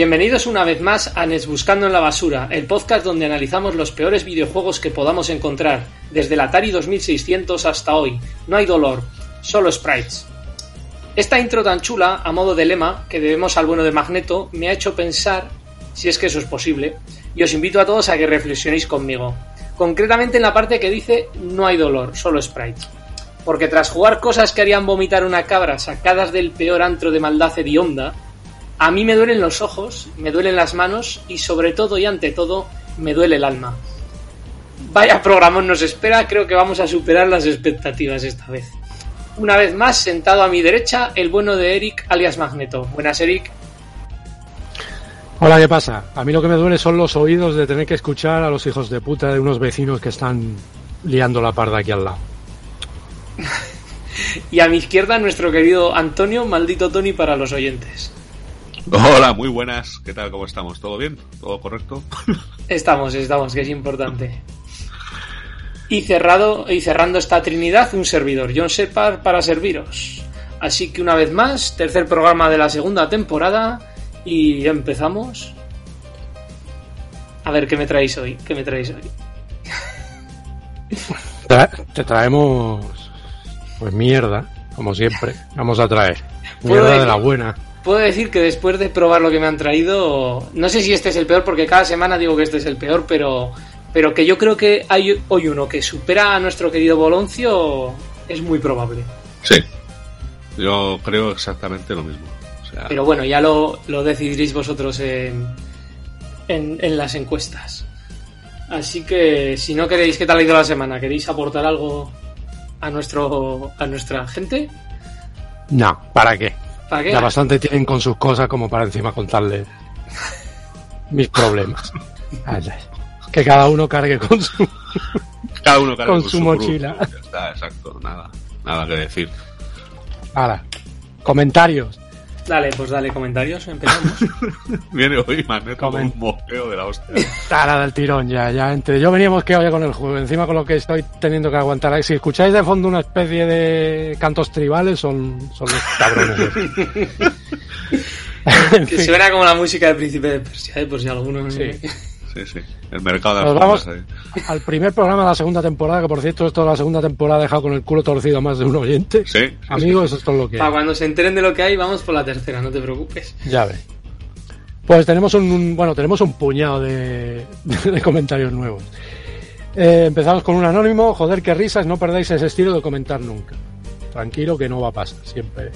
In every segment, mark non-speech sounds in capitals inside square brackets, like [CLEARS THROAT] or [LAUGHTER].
Bienvenidos una vez más a Nes Buscando en la Basura, el podcast donde analizamos los peores videojuegos que podamos encontrar, desde el Atari 2600 hasta hoy. No hay dolor, solo sprites. Esta intro tan chula, a modo de lema, que debemos al bueno de Magneto, me ha hecho pensar, si es que eso es posible, y os invito a todos a que reflexionéis conmigo. Concretamente en la parte que dice no hay dolor, solo sprites. Porque tras jugar cosas que harían vomitar una cabra sacadas del peor antro de maldad hedionda, a mí me duelen los ojos, me duelen las manos y sobre todo y ante todo me duele el alma. Vaya programón nos espera, creo que vamos a superar las expectativas esta vez. Una vez más, sentado a mi derecha, el bueno de Eric alias Magneto. Buenas, Eric. Hola, ¿qué pasa? A mí lo que me duele son los oídos de tener que escuchar a los hijos de puta de unos vecinos que están liando la parda aquí al lado. [LAUGHS] y a mi izquierda, nuestro querido Antonio, maldito Tony para los oyentes. Hola, muy buenas. ¿Qué tal? ¿Cómo estamos? ¿Todo bien? ¿Todo correcto? Estamos, estamos, que es importante. Y cerrado y cerrando esta trinidad, un servidor, John Separ, para serviros. Así que una vez más, tercer programa de la segunda temporada y empezamos. A ver qué me traéis hoy, qué me traéis hoy. Te traemos pues mierda, como siempre. Vamos a traer mierda de la buena puedo decir que después de probar lo que me han traído, no sé si este es el peor, porque cada semana digo que este es el peor, pero, pero que yo creo que hay hoy uno que supera a nuestro querido Boloncio es muy probable. Sí, yo creo exactamente lo mismo. Pero bueno, ya lo, lo decidiréis vosotros en, en, en, las encuestas. Así que si no queréis que tal ha ido la semana, ¿queréis aportar algo a, nuestro, a nuestra gente? No, ¿para qué? Ya bastante tienen con sus cosas como para encima contarles mis problemas. Que cada uno cargue con su, cada uno cargue con, su, mochila. está, exacto, nada, nada que decir. Ahora, comentarios. Dale, pues dale comentarios, empezamos. [LAUGHS] Viene hoy Magneto con un mosqueo de la hostia. Tara del tirón ya, ya entre yo venía mosqueado ya con el juego, encima con lo que estoy teniendo que aguantar. Si escucháis de fondo una especie de cantos tribales, son, son los cabrones. [LAUGHS] que suena como la música del príncipe de Persia, ¿eh? por si alguno... Sí. Sí, sí. El mercado de Nos vamos al primer programa de la segunda temporada, que por cierto, esto de la segunda temporada ha dejado con el culo torcido a más de un oyente. Sí. Amigos, eso es todo lo que Para cuando se enteren de lo que hay, vamos por la tercera, no te preocupes. Ya ve. Pues tenemos un, bueno, tenemos un puñado [LAUGHS] de, comentarios nuevos. Eh, empezamos con un anónimo. Joder, qué risas, no perdáis ese estilo de comentar nunca. Tranquilo que no va a pasar, siempre.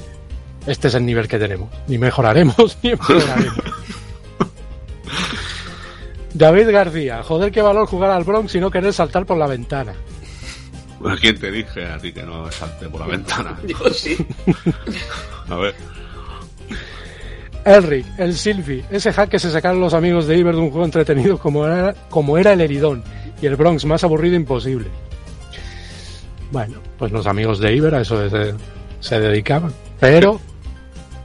Este es el nivel que tenemos. Ni mejoraremos, [LAUGHS] ni mejoraremos. David García, joder, qué valor jugar al Bronx y no querer saltar por la ventana. ¿A quién te dije a ti que no salte por la ventana? [LAUGHS] Yo sí. a ver. Elric, el Silvi, ese hack que se sacaron los amigos de Iber de un juego entretenido como era, como era el Heridón y el Bronx más aburrido imposible. Bueno, pues los amigos de Iber a eso se, se dedicaban. Pero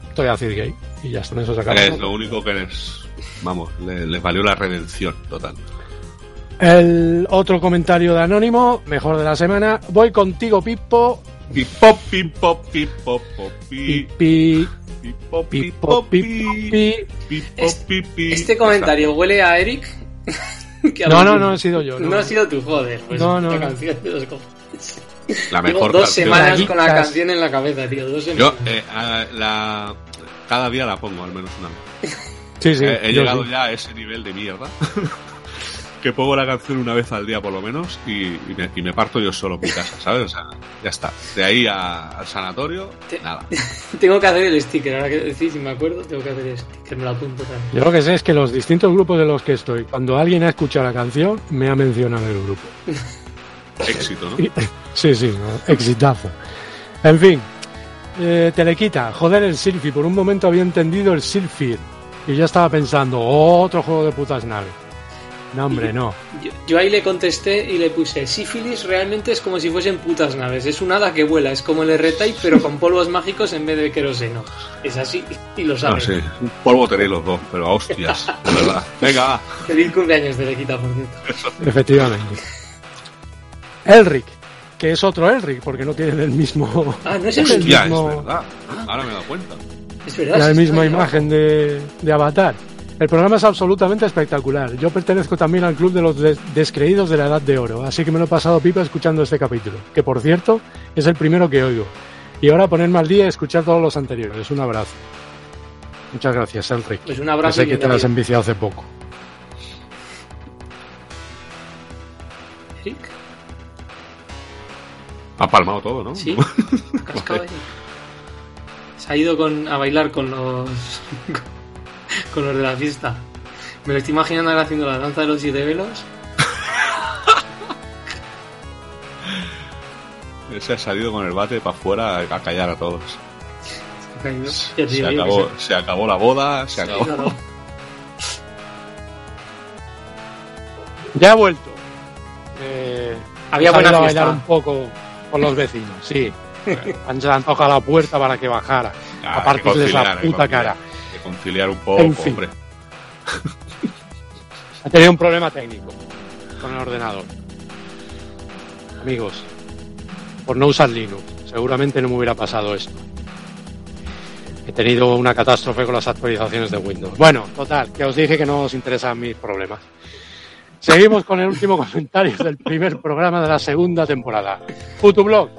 estoy a decir gay y ya están eso sacados. Es lo único que es vamos, les valió la redención total. El otro comentario de Anónimo, mejor de la semana. Voy contigo, Pipo. Pipo, pipo, pipo, pipi. Pipo, Este comentario huele a Eric. [LAUGHS] no, no, no he sido yo. No, ha sido tu joder. Pues no, no. La canción de los La mejor dos semanas con la canción en la cabeza, tío. Dos Yo, eh, la, cada día la pongo, al menos una vez. [LAUGHS] Sí, sí, he, llegado ya a ese nivel de mierda. [LAUGHS] que pongo la canción una vez al día por lo menos y, me, parto yo solo en mi casa, ¿sabes? O sea, ya está. De ahí al sanatorio, nada. [LAUGHS] tengo que hacer el sticker, ahora que decís, si me acuerdo, tengo que hacer el sticker, me lo apunto también. Yo lo que sé es que los distintos grupos de los que estoy, cuando alguien ha escuchado la canción, me ha mencionado el grupo. [LAUGHS] Éxito, ¿no? sí, sí, exitazo. En fin, eh, Telequita, joder el Silphy, por un momento había entendido el Silphy y ya estaba pensando, otro juego de putas naves. No, hombre, no. Yo, ahí le contesté y le puse, sífilis realmente es como si fuesen putas naves, es un hada que vuela, es como el R-Type pero con polvos mágicos en vez de queroseno. Es así y lo sabes. Ah, sí. Polvo tenéis los dos, pero a hostias, de verdad. [LAUGHS] Venga, Feliz cumpleaños de Lequita, por cierto. Efectivamente. Elric, que es otro Elric, porque no tienen el mismo... Ah, no es el, [LAUGHS] mismo... es verdad. Ahora me he dado cuenta. Es verdad. La misma imagen de, de Avatar. El programa es absolutamente espectacular. Yo pertenezco también al club de los des- descreídos de la Edad de Oro, así que me lo he pasado pipa escuchando este capítulo, que por cierto es el primero que oigo. Y ahora ponerme al día y escuchar todos los anteriores. Un abrazo. Muchas gracias, Enrique. Pues un abrazo sé que te las has enviciado hace poco. Eric, Ha palmado todo, ¿no? ¿Sí? [LAUGHS] cascado ahí. Se ha ido con, a bailar con los [LAUGHS] con los de la fiesta. Me lo estoy imaginando ahora haciendo la danza de los siete velos. [LAUGHS] Ese ha salido con el bate para afuera a callar a todos. Se ha acabó, se acabó la boda, se se- acabó. [LAUGHS] Ya ha vuelto. Eh, Había buena a bailar un poco con los vecinos, sí. Han, tocado la puerta para que bajara. Ah, a partirles la puta conciliar. cara. Hay que conciliar un poco, En fin. hombre. [LAUGHS] Ha tenido un problema técnico con el ordenador. Amigos, por no usar Linux, seguramente no me hubiera pasado esto. He tenido una catástrofe con las actualizaciones de Windows. Bueno, total, que os dije que no os interesan mis problemas. Seguimos con el último [LAUGHS] comentario del primer programa de la segunda temporada. Futublog.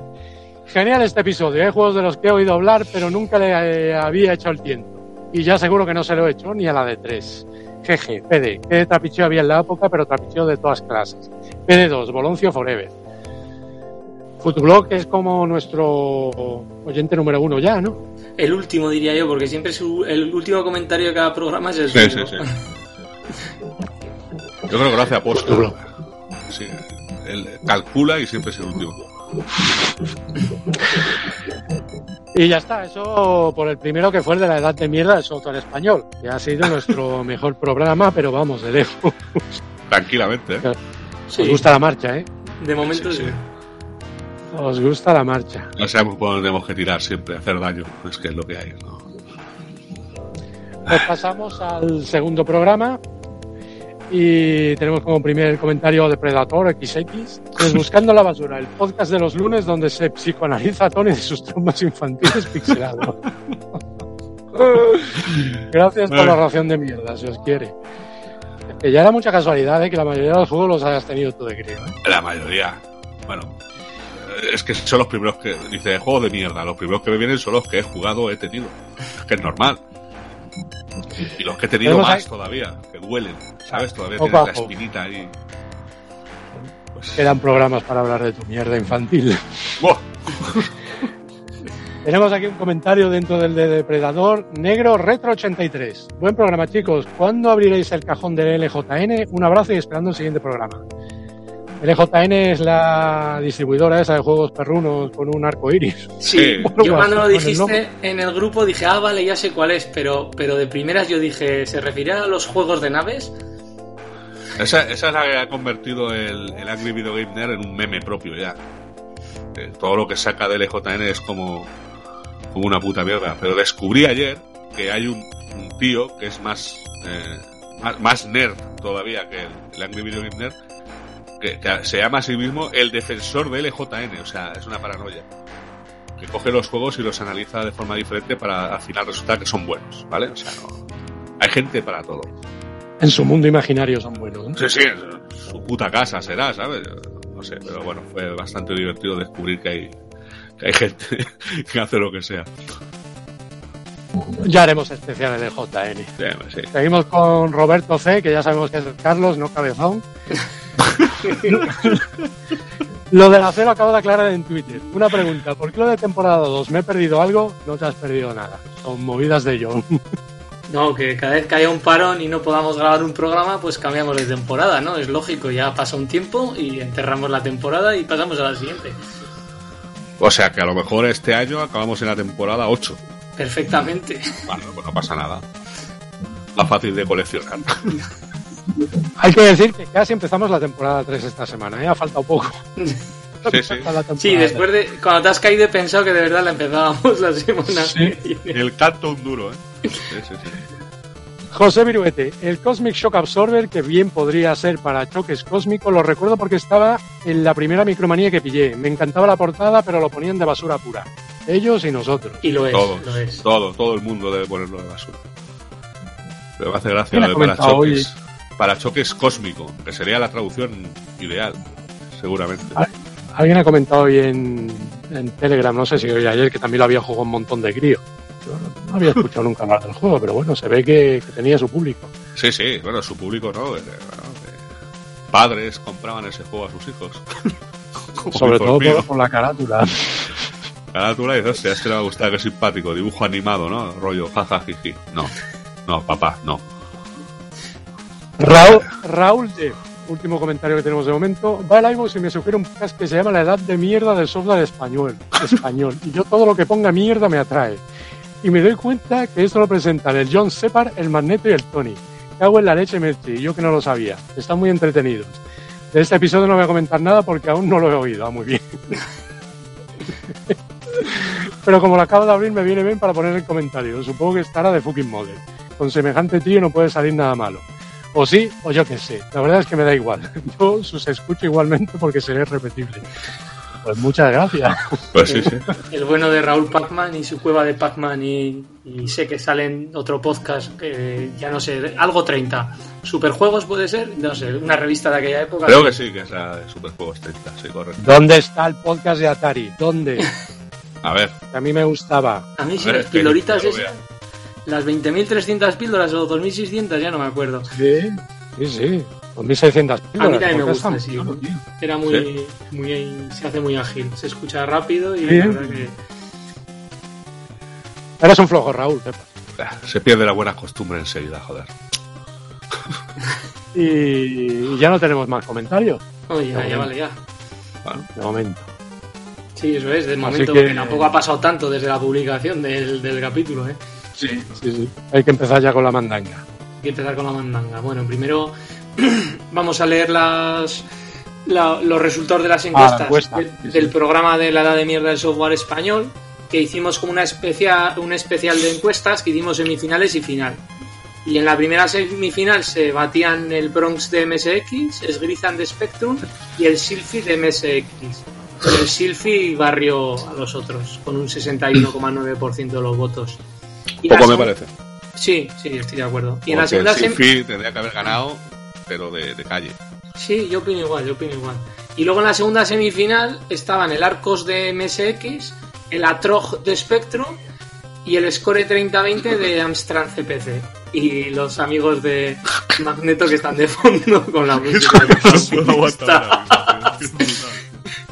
Genial este episodio. Hay juegos de los que he oído hablar, pero nunca le eh, había hecho el tiento. Y ya seguro que no se lo he hecho ni a la de 3. Jeje, PD, que de trapicheo había en la época, pero trapicheo de todas clases. PD2, Boloncio Forever. Futublog es como nuestro oyente número uno ya, ¿no? El último diría yo, porque siempre su- el último comentario de cada programa es el Sí, sí, suyo. sí. Yo creo que lo hace. Futuro. Sí. Él calcula y siempre es el último. Y ya está, eso por el primero que fue el de la edad de mierda de Soto en español, que ha sido nuestro [LAUGHS] mejor programa, pero vamos, de lejos. Tranquilamente, ¿eh? Sí, Os gusta la marcha, ¿eh? de momento Sí, sí. sí. Os gusta la marcha. No sabemos por dónde tenemos que tirar siempre, hacer daño. Es que es lo que hay, ¿no? Pues pasamos al segundo programa y tenemos como primer comentario de Predator XX, Buscando la Basura, el podcast de los lunes donde se psicoanaliza a Tony de sus traumas infantiles pixelados. [LAUGHS] Gracias por la ración de mierda, si os quiere. Que ya era mucha casualidad ¿eh? que la mayoría de los juegos los hayas tenido tú de crío. ¿eh? La mayoría. Bueno, es que son los primeros que. Dice, juegos de mierda. Los primeros que me vienen son los que he jugado, he tenido. Es que es normal. Y los que he tenido Tenemos más ahí- todavía, que duelen. ¿Sabes? Todavía Poco tienes la espinita ahí. Pues, Quedan programas para hablar de tu mierda infantil. [LAUGHS] Tenemos aquí un comentario dentro del de Depredador Negro Retro 83. Buen programa, chicos. ¿Cuándo abriréis el cajón del LJN? Un abrazo y esperando el siguiente programa. LJN es la distribuidora esa de juegos perrunos con un arco iris. Sí, Sí. [LAUGHS] yo cuando lo el dijiste en el grupo dije, ah, vale, ya sé cuál es, pero, pero de primeras yo dije, ¿se refiere a los juegos de naves? Esa, esa es la que ha convertido el, el Angry Video Game Nerd en un meme propio ya. Eh, todo lo que saca del LJN es como, como una puta mierda. Pero descubrí ayer que hay un, un tío que es más, eh, más, más nerd todavía que el, el Angry Video Game Nerd, que, que se llama a sí mismo el defensor del LJN. O sea, es una paranoia. Que coge los juegos y los analiza de forma diferente para al final resultar que son buenos, ¿vale? O sea, no. Hay gente para todo. En su mundo imaginario son buenos. ¿eh? Sí, sí, su puta casa será, ¿sabes? No sé, pero bueno, fue bastante divertido descubrir que hay, que hay gente [LAUGHS] que hace lo que sea. Ya haremos especiales de JN. Sí, sí. Seguimos con Roberto C, que ya sabemos que es Carlos, no Cabezón. [LAUGHS] lo del acero acabo de aclarar en Twitter. Una pregunta, ¿por qué lo de temporada 2? ¿Me he perdido algo? No te has perdido nada. Son movidas de John. [LAUGHS] No, que cada vez que haya un parón y no podamos grabar un programa, pues cambiamos de temporada, ¿no? Es lógico, ya pasa un tiempo y enterramos la temporada y pasamos a la siguiente. O sea que a lo mejor este año acabamos en la temporada 8. Perfectamente. Bueno, pues no pasa nada. Más fácil de coleccionar. [LAUGHS] Hay que decir que casi empezamos la temporada 3 esta semana, ¿eh? Ha faltado poco. Sí, sí. Sí, después de. Cuando te has caído he pensado que de verdad la empezábamos la semana Sí. El canto un duro, ¿eh? Sí, sí, sí. José Viruete, el Cosmic Shock Absorber, que bien podría ser para choques cósmicos, lo recuerdo porque estaba en la primera micromanía que pillé. Me encantaba la portada, pero lo ponían de basura pura. Ellos y nosotros. Y lo es, Todos, lo es. todo, todo el mundo debe ponerlo de basura. Pero me hace gracia ¿Quién lo de parachoques. Parachoques cósmico, que sería la traducción ideal, seguramente. Ah. Alguien ha comentado hoy en, en Telegram, no sé si hoy ayer, que también lo había jugado un montón de crío. Yo no, no había escuchado nunca hablar del juego, pero bueno, se ve que, que tenía su público. Sí, sí, bueno, su público no. eh, bueno, eh, padres compraban ese juego a sus hijos. [LAUGHS] Sobre todo por la carátula. Carátula y hostia, es que le va a gustar, que es simpático, dibujo animado, ¿no? Rollo, jaja, jiji. No, no, papá, no. Raúl, Raúl D. Último comentario que tenemos de momento. Va el iVoox y me sugiere un podcast que se llama La Edad de Mierda del Software Español. español. Y yo todo lo que ponga mierda me atrae. Y me doy cuenta que esto lo presentan el John Separ, el Magneto y el Tony. Cago en la leche, Merchi, y yo que no lo sabía. Están muy entretenidos. De este episodio no voy a comentar nada porque aún no lo he oído. Ah, muy bien. [LAUGHS] Pero como lo acabo de abrir, me viene bien para poner el comentario. Supongo que estará de fucking model. Con semejante tío no puede salir nada malo. O sí, o yo qué sé. La verdad es que me da igual. [LAUGHS] Yo sus escucho igualmente porque seré repetible. Pues muchas gracias. Pues sí, sí. El bueno de Raúl Pacman y su cueva de Pacman y, y sé que sale en otro podcast que ya no sé, algo 30. Superjuegos puede ser, no sé, una revista de aquella época. Creo que sí, que es la de Superjuegos 30, sí, correcto. ¿Dónde está el podcast de Atari? ¿Dónde? [LAUGHS] A ver, a mí me gustaba. A mí sí, A ver, las es pildoritas esas, las 20.300 píldoras o 2.600, ya no me acuerdo. Sí, sí, sí. 2.600 A mí píldoras. también me gusta, sí. chulo. Era muy, muy, se hace muy ágil, se escucha rápido y Sí. la verdad que Eres un flojo, Raúl. se pierde la buena costumbre enseguida, joder. Y ya no tenemos más comentarios, Oye, ya, ya vale, ya. Bueno, de momento. Sí, eso es, de Así momento, que- porque tampoco ha pasado tanto desde la publicación del, del capítulo, ¿eh? Sí, sí, sí. Hay que empezar ya con la mandanga. Hay que empezar con la mandanga. Bueno, primero [CLEARS THROAT] vamos a leer las la- los resultados de las encuestas Ah, la encuesta, del, sí, sí. del programa de la edad de mierda del software español, que hicimos como una especial, un especial de encuestas que hicimos semifinales y final. Y en la primera semifinal se batían el Bronx de MSX, Sgrizan de Spectrum y el Silphy de MSX. Pero el Silphy barrió a los otros con un 61,9% de los votos. Y poco me parece. Sí, sí, estoy de acuerdo. Y en la segunda el tendría que haber ganado, pero de, de calle. Sí, yo opino igual, yo opino igual. Y luego en la segunda semifinal estaban el Arcos de MSX, el Atrog de Spectrum y el Score 3020 de Amstrad CPC. Y los amigos de Magneto que están de fondo con la [LAUGHS] música.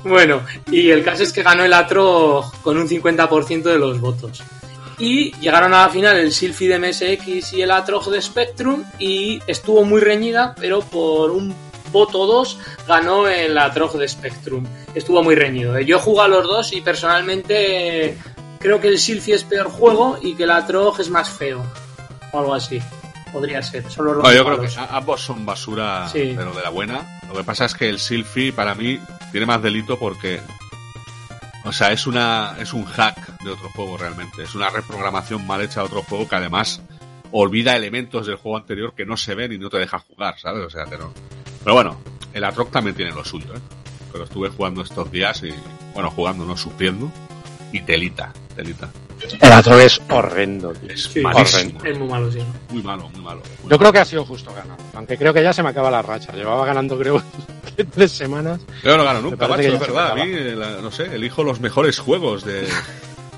Bueno, y el caso es que ganó el Atrog con un 50% de los votos. Y llegaron a la final el Silphy de MSX y el Atrog de Spectrum y estuvo muy reñida, pero por un voto 2 ganó el Atrog de Spectrum. Estuvo muy reñido. ¿eh? Yo jugado a los dos y personalmente creo que el Silphy es peor juego y que el Atrog es más feo. O algo así. Podría ser. Son los dos No, yo creo que ambos son basura, Sí. pero de la buena. Lo que pasa es que el Silphy para mí tiene más delito porque, o sea, es una es un hack de otro juego realmente. Es una reprogramación mal hecha de otro juego que además olvida elementos del juego anterior que no se ven y no te deja jugar, ¿sabes? O sea, que no. Pero bueno, el Atroc también tiene lo suyo, ¿eh? Pero estuve jugando estos días y, bueno, jugando, no sufriendo. Y telita, telita. El otro es horrendo, tío. Es Sí, malísimo. Es muy malo, sí. Muy malo, muy malo. muy Yo creo que ha sido justo ganar. Aunque creo que ya se me acaba la racha. Llevaba ganando, creo, [LAUGHS] tres semanas. Yo no gano nunca, macho, es verdad. A mí, la- no sé, elijo los mejores juegos de.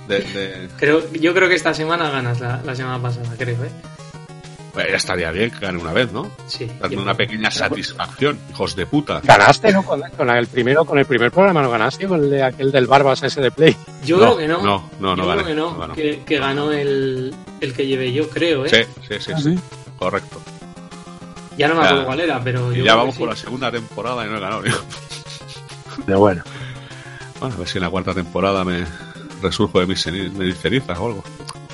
de, de- [LAUGHS] Creo, yo creo que esta semana ganas la, la semana pasada, creo, ¿eh? Bueno, ya estaría bien que gane una vez, ¿no? Sí. Dando una pequeña satisfacción, hijos de puta. Ganaste, ¿no? Con, con el primero, con el primer programa no ganaste, con el de aquel del Barbas ese de Play. Yo No, creo que no. no, no, no Yo gané, creo que no, no ganó. que, que ganó el, el que llevé yo, creo, ¿eh? Sí, sí, sí, sí, correcto. Ya no me acuerdo cuál era, pero Y yo ya creo vamos que por la segunda temporada y no he ganado. tío. Pero bueno. Bueno, a ver si en la cuarta temporada me resurjo de mis ceni- de mis cenizas o algo.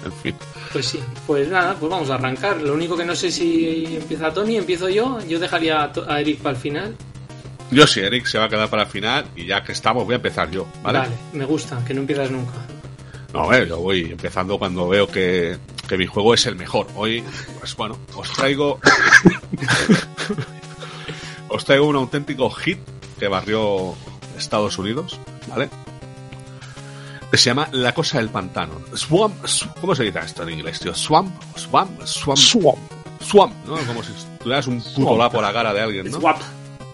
En fin. Pues sí, pues nada, pues vamos a arrancar. Lo único que no sé si empieza Tony, empiezo yo. Yo dejaría a, Eric para el final. Yo sí, Eric se va a quedar para el final y ya que estamos voy a empezar yo, ¿vale? Vale, me gusta, que no empiezas nunca. No, a ver, yo voy empezando cuando veo que, que mi juego es el mejor. Hoy, pues bueno, os traigo. [LAUGHS] os traigo un auténtico hit que barrió Estados Unidos, ¿vale? Que se llama La Cosa del Pantano. Swamp, sw- ¿cómo se dice esto en inglés, tío? Swamp, swamp, swamp, Swamp. Swamp, ¿no? Como si tuvieras un puto la por la cara de alguien, ¿no? Swap.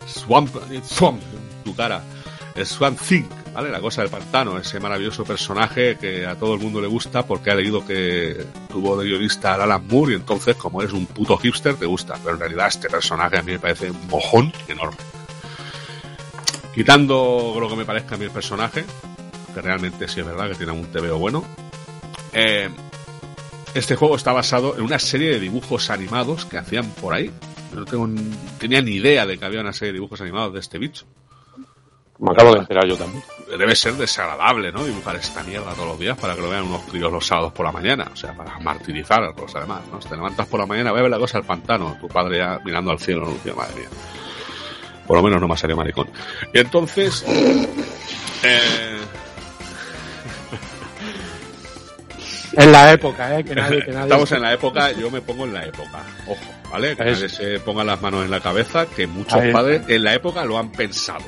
Swamp, Swamp, tu cara. El Swamp Thing, ¿vale? La cosa del pantano, ese maravilloso personaje que a todo el mundo le gusta porque ha leído que tuvo de guionista a Alan Moore y entonces, como eres un puto hipster, te gusta. Pero en realidad este personaje a mí me parece un mojón enorme. Quitando lo que me parezca a mí el personaje, que realmente sí es verdad que tiene un TVO bueno, eh, este juego está basado en una serie de dibujos animados que hacían por ahí. No tengo, tenía ni idea de que había una serie de dibujos animados de este bicho. Me acabo de enterar yo también. Debe ser desagradable, ¿no? Dibujar esta mierda todos los días para que lo vean unos críos los sábados por la mañana. O sea, para martirizar a todos además, ¿no? Te levantas por la mañana, ve a ver la cosa al pantano, tu padre ya mirando al cielo, no, madre mía. Por lo menos no me ha salido maricón. Y entonces... Eh, En la época, ¿eh? Que nadie, que nadie Estamos en la época, yo me pongo en la época. Ojo, ¿vale? Que nadie se ponga las manos en la cabeza, que muchos Ahí. padres en la época lo han pensado.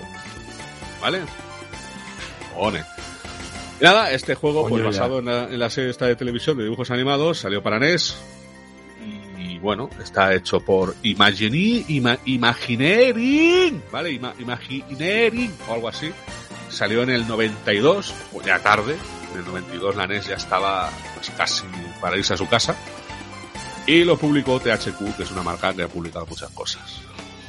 ¿Vale? Cojones. Nada, este juego, Coño, pues basado en la, en la serie esta de televisión de dibujos animados, salió para NES. Y, y bueno, está hecho por Imagine, Ima- Imagineering, ¿vale? Ima- Imagineering o algo así. Salió en el 92, pues ya tarde. En el 92 la NES ya estaba pues, casi para irse a su casa. Y lo publicó THQ, que es una marca que ha publicado muchas cosas.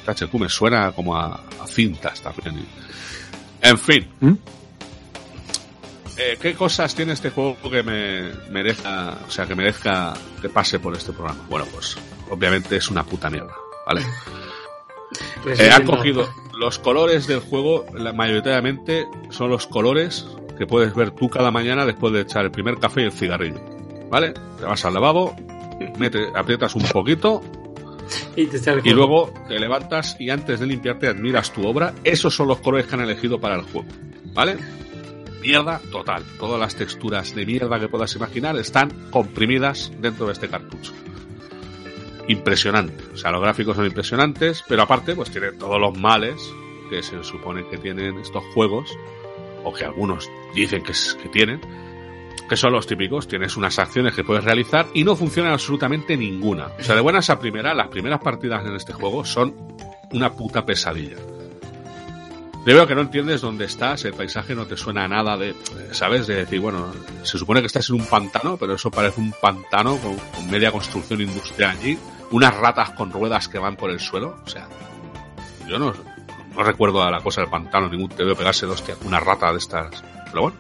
THQ me suena como a, a cintas también. En fin. ¿Mm? Eh, ¿Qué cosas tiene este juego que me merezca, o sea, que merezca que pase por este programa? Bueno, pues obviamente es una puta mierda, ¿vale? Pues Eh, han cogido los colores del juego, mayoritariamente son los colores que puedes ver tú cada mañana después de echar el primer café y el cigarrillo. ¿Vale? Te vas al lavabo, mete, aprietas un poquito Y, te luego te levantas y antes de limpiarte admiras tu obra. Esos son los colores que han elegido para el juego. ¿Vale? Mierda total. Todas las texturas de mierda que puedas imaginar están comprimidas dentro de este cartucho. Impresionante. O sea, los gráficos son impresionantes, pero aparte, pues tiene todos los males que se supone que tienen estos juegos, o que algunos dicen que, tienen, que son los típicos. Tienes unas acciones que puedes realizar y no funciona absolutamente ninguna. O sea, de buenas a primeras, las primeras partidas en este juego son una puta pesadilla. Yo veo que no entiendes dónde estás, el paisaje no te suena a nada de, ¿sabes? De decir, bueno, se supone que estás en un pantano, pero eso parece un pantano con media construcción industrial allí, unas ratas con ruedas que van por el suelo, o sea, yo no, no recuerdo a la cosa del pantano, ningún te veo pegarse de hostia, una rata de estas, pero bueno,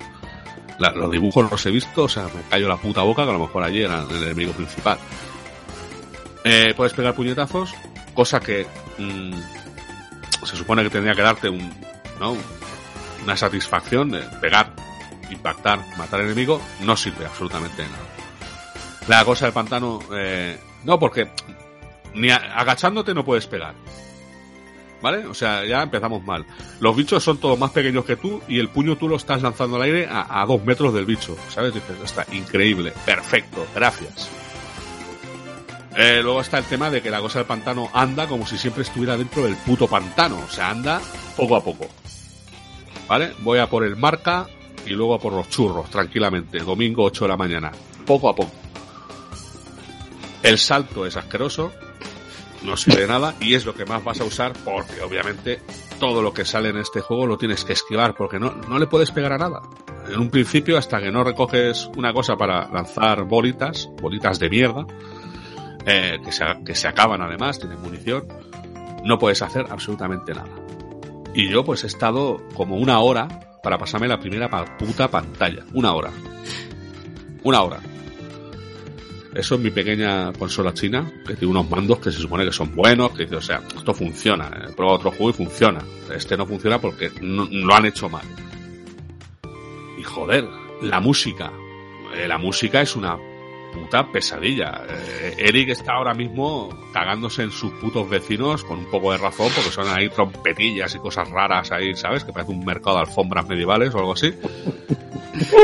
la- los dibujos los he visto, o sea, me callo la puta boca que a lo mejor allí era el enemigo principal. Eh, puedes pegar puñetazos, cosa que mm, se supone que tendría que darte un, ¿no? una satisfacción de pegar, impactar, matar al enemigo, no sirve absolutamente de nada. La cosa del pantano, eh, no, porque ni agachándote no puedes pegar. ¿Vale? O sea, ya empezamos mal. Los bichos son todos más pequeños que tú y el puño tú lo estás lanzando al aire a, dos metros del bicho. ¿Sabes? Dices, está increíble, perfecto, gracias. Eh, luego está el tema de que la cosa del pantano anda como si siempre estuviera dentro del puto pantano. O sea, anda poco a poco. ¿Vale? Voy a por el marca y luego a por los churros, tranquilamente. Domingo 8 de la mañana. Poco a poco. El salto es asqueroso. No sirve nada y es lo que más vas a usar porque obviamente todo lo que sale en este juego lo tienes que esquivar porque no, no le puedes pegar a nada. En un principio, hasta que no recoges una cosa para lanzar bolitas, bolitas de mierda, eh, que, se, que se acaban además, tienen munición, no puedes hacer absolutamente nada. Y yo pues he estado como una hora para pasarme la primera puta pantalla. Una hora. Una hora. Eso es mi pequeña consola china, que tiene unos mandos que se supone que son buenos, que dice, o sea, esto funciona. He probado otro juego y funciona. Este no funciona porque no- lo han hecho mal. Y joder, la música. Eh, la música es una puta pesadilla. Eh, Eric está ahora mismo cagándose en sus putos vecinos con un poco de razón, porque son ahí trompetillas y cosas raras ahí, ¿sabes? Que parece un mercado de alfombras medievales o algo así.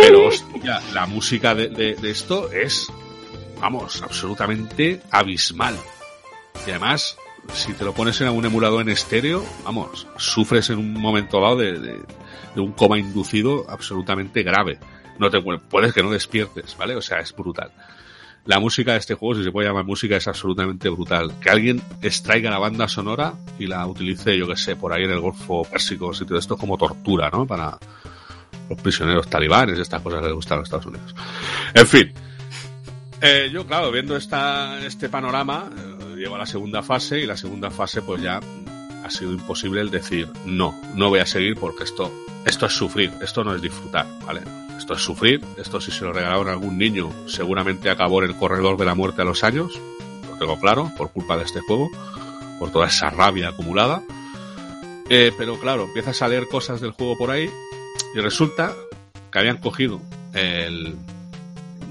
Pero, hostia, la música de- de esto es, vamos, absolutamente abismal. Y además, si te lo pones en un emulador en estéreo, vamos, sufres en un momento dado de, de- de un coma inducido absolutamente grave. No te puedes que no despiertes, ¿vale? O sea, es brutal. la música de este juego, si se puede llamar música, es absolutamente brutal. Que alguien extraiga la banda sonora y la utilice, yo que sé, por ahí en el Golfo Pérsico, sitio de esto como tortura, ¿no? Para los prisioneros talibanes, estas cosas que les gustan a los Estados Unidos. En fin. Eh, yo, claro, viendo esta, este panorama, eh, llego a la segunda fase y la segunda fase pues ya ha sido imposible el decir no, no voy a seguir porque esto, esto es sufrir, esto no es disfrutar, ¿vale? Esto es sufrir, esto si se lo regalaron a algún niño seguramente acabó en el corredor de la muerte a los años, lo tengo claro, por culpa de este juego, por toda esa rabia acumulada. Eh, pero claro, empiezas a leer cosas del juego por ahí y resulta que habían cogido el,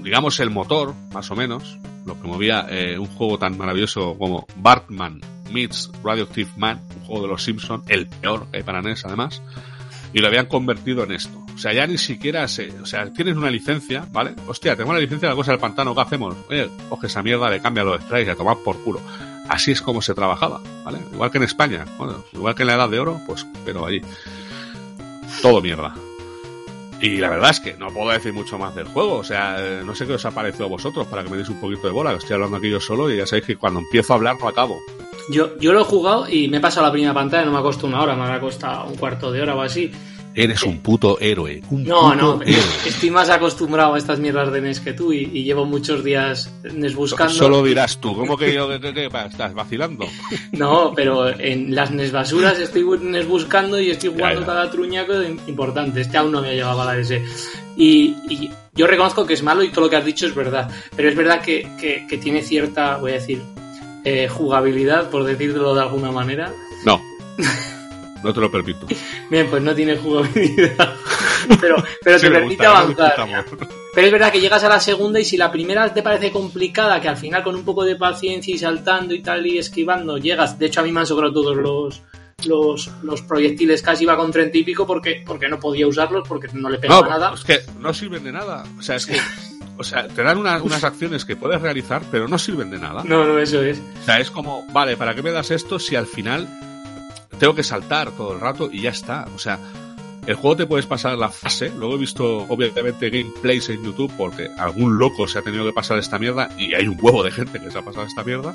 digamos, el motor, más o menos, lo que movía eh, un juego tan maravilloso como Bartman meets Radioactive Man, un juego de los Simpsons, el peor que hay para NES además, y lo habían convertido en esto. O sea, ya ni siquiera se, o sea, tienes una licencia, ¿vale? Hostia, tengo la licencia de la cosa del pantano, ¿qué hacemos? Oye, coge esa mierda, le cambia los sprays y a tomar por culo. Así es como se trabajaba, ¿vale? Igual que en España, bueno, igual que en la edad de oro, pues, pero allí. Todo mierda. Y la verdad es que no puedo decir mucho más del juego. O sea, eh, no sé qué os ha parecido a vosotros para que me deis un poquito de bola. Estoy hablando aquí yo solo y ya sabéis que cuando empiezo a hablar no acabo. Yo, yo lo he jugado y me he pasado la primera pantalla, no me ha costado una hora, me ha costado un cuarto de hora o así. Eres un puto héroe. Un No, puto no, héroe. estoy más acostumbrado a estas mierdas de NES que tú y, y llevo muchos días NES buscando. Solo dirás tú. ¿Cómo que yo que, que- estás vacilando? [LAUGHS] No, pero en las NES basuras estoy NES buscando y estoy jugando cada truñaco importante. Este aún no me ha llegado a la DS. Y, y yo reconozco que es malo y todo lo que has dicho es verdad. Pero es verdad que, que- que tiene cierta, voy a decir, eh, jugabilidad, por decirlo de alguna manera. No. [LAUGHS] No te lo permito. Bien, pues no tiene jugabilidad. [LAUGHS] Pero, pero Sí te permite gusta, avanzar. Pero es verdad que llegas a la segunda y si la primera te parece complicada, que al final con un poco de paciencia y saltando y tal y esquivando llegas. De hecho, a mí me han sobrado todos los, los, los proyectiles, casi iba con treinta y pico porque, porque no podía usarlos, porque no le pegaba No, nada. es que no sirven de nada. O sea, es que. O sea, te dan una- unas acciones que puedes realizar, pero no sirven de nada. No, no, eso es. O sea, es como, vale, ¿para qué me das esto si al final tengo que saltar todo el rato y ya está? O sea, el juego te puedes pasar la fase. Luego he visto, obviamente, gameplays en YouTube porque algún loco se ha tenido que pasar esta mierda y hay un huevo de gente que se ha pasado esta mierda.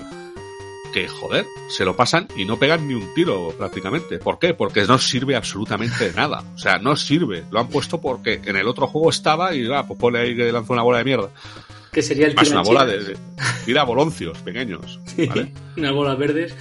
Que, joder, se lo pasan y no pegan ni un tiro prácticamente. ¿Por qué? Porque no sirve absolutamente de nada. O sea, no sirve. Lo han puesto porque en el otro juego estaba y, va, pues pone ahí que lanza una bola de mierda. Que sería el Más una bola de, de tira boloncios pequeños. [LAUGHS] ¿vale? Unas bolas verdes.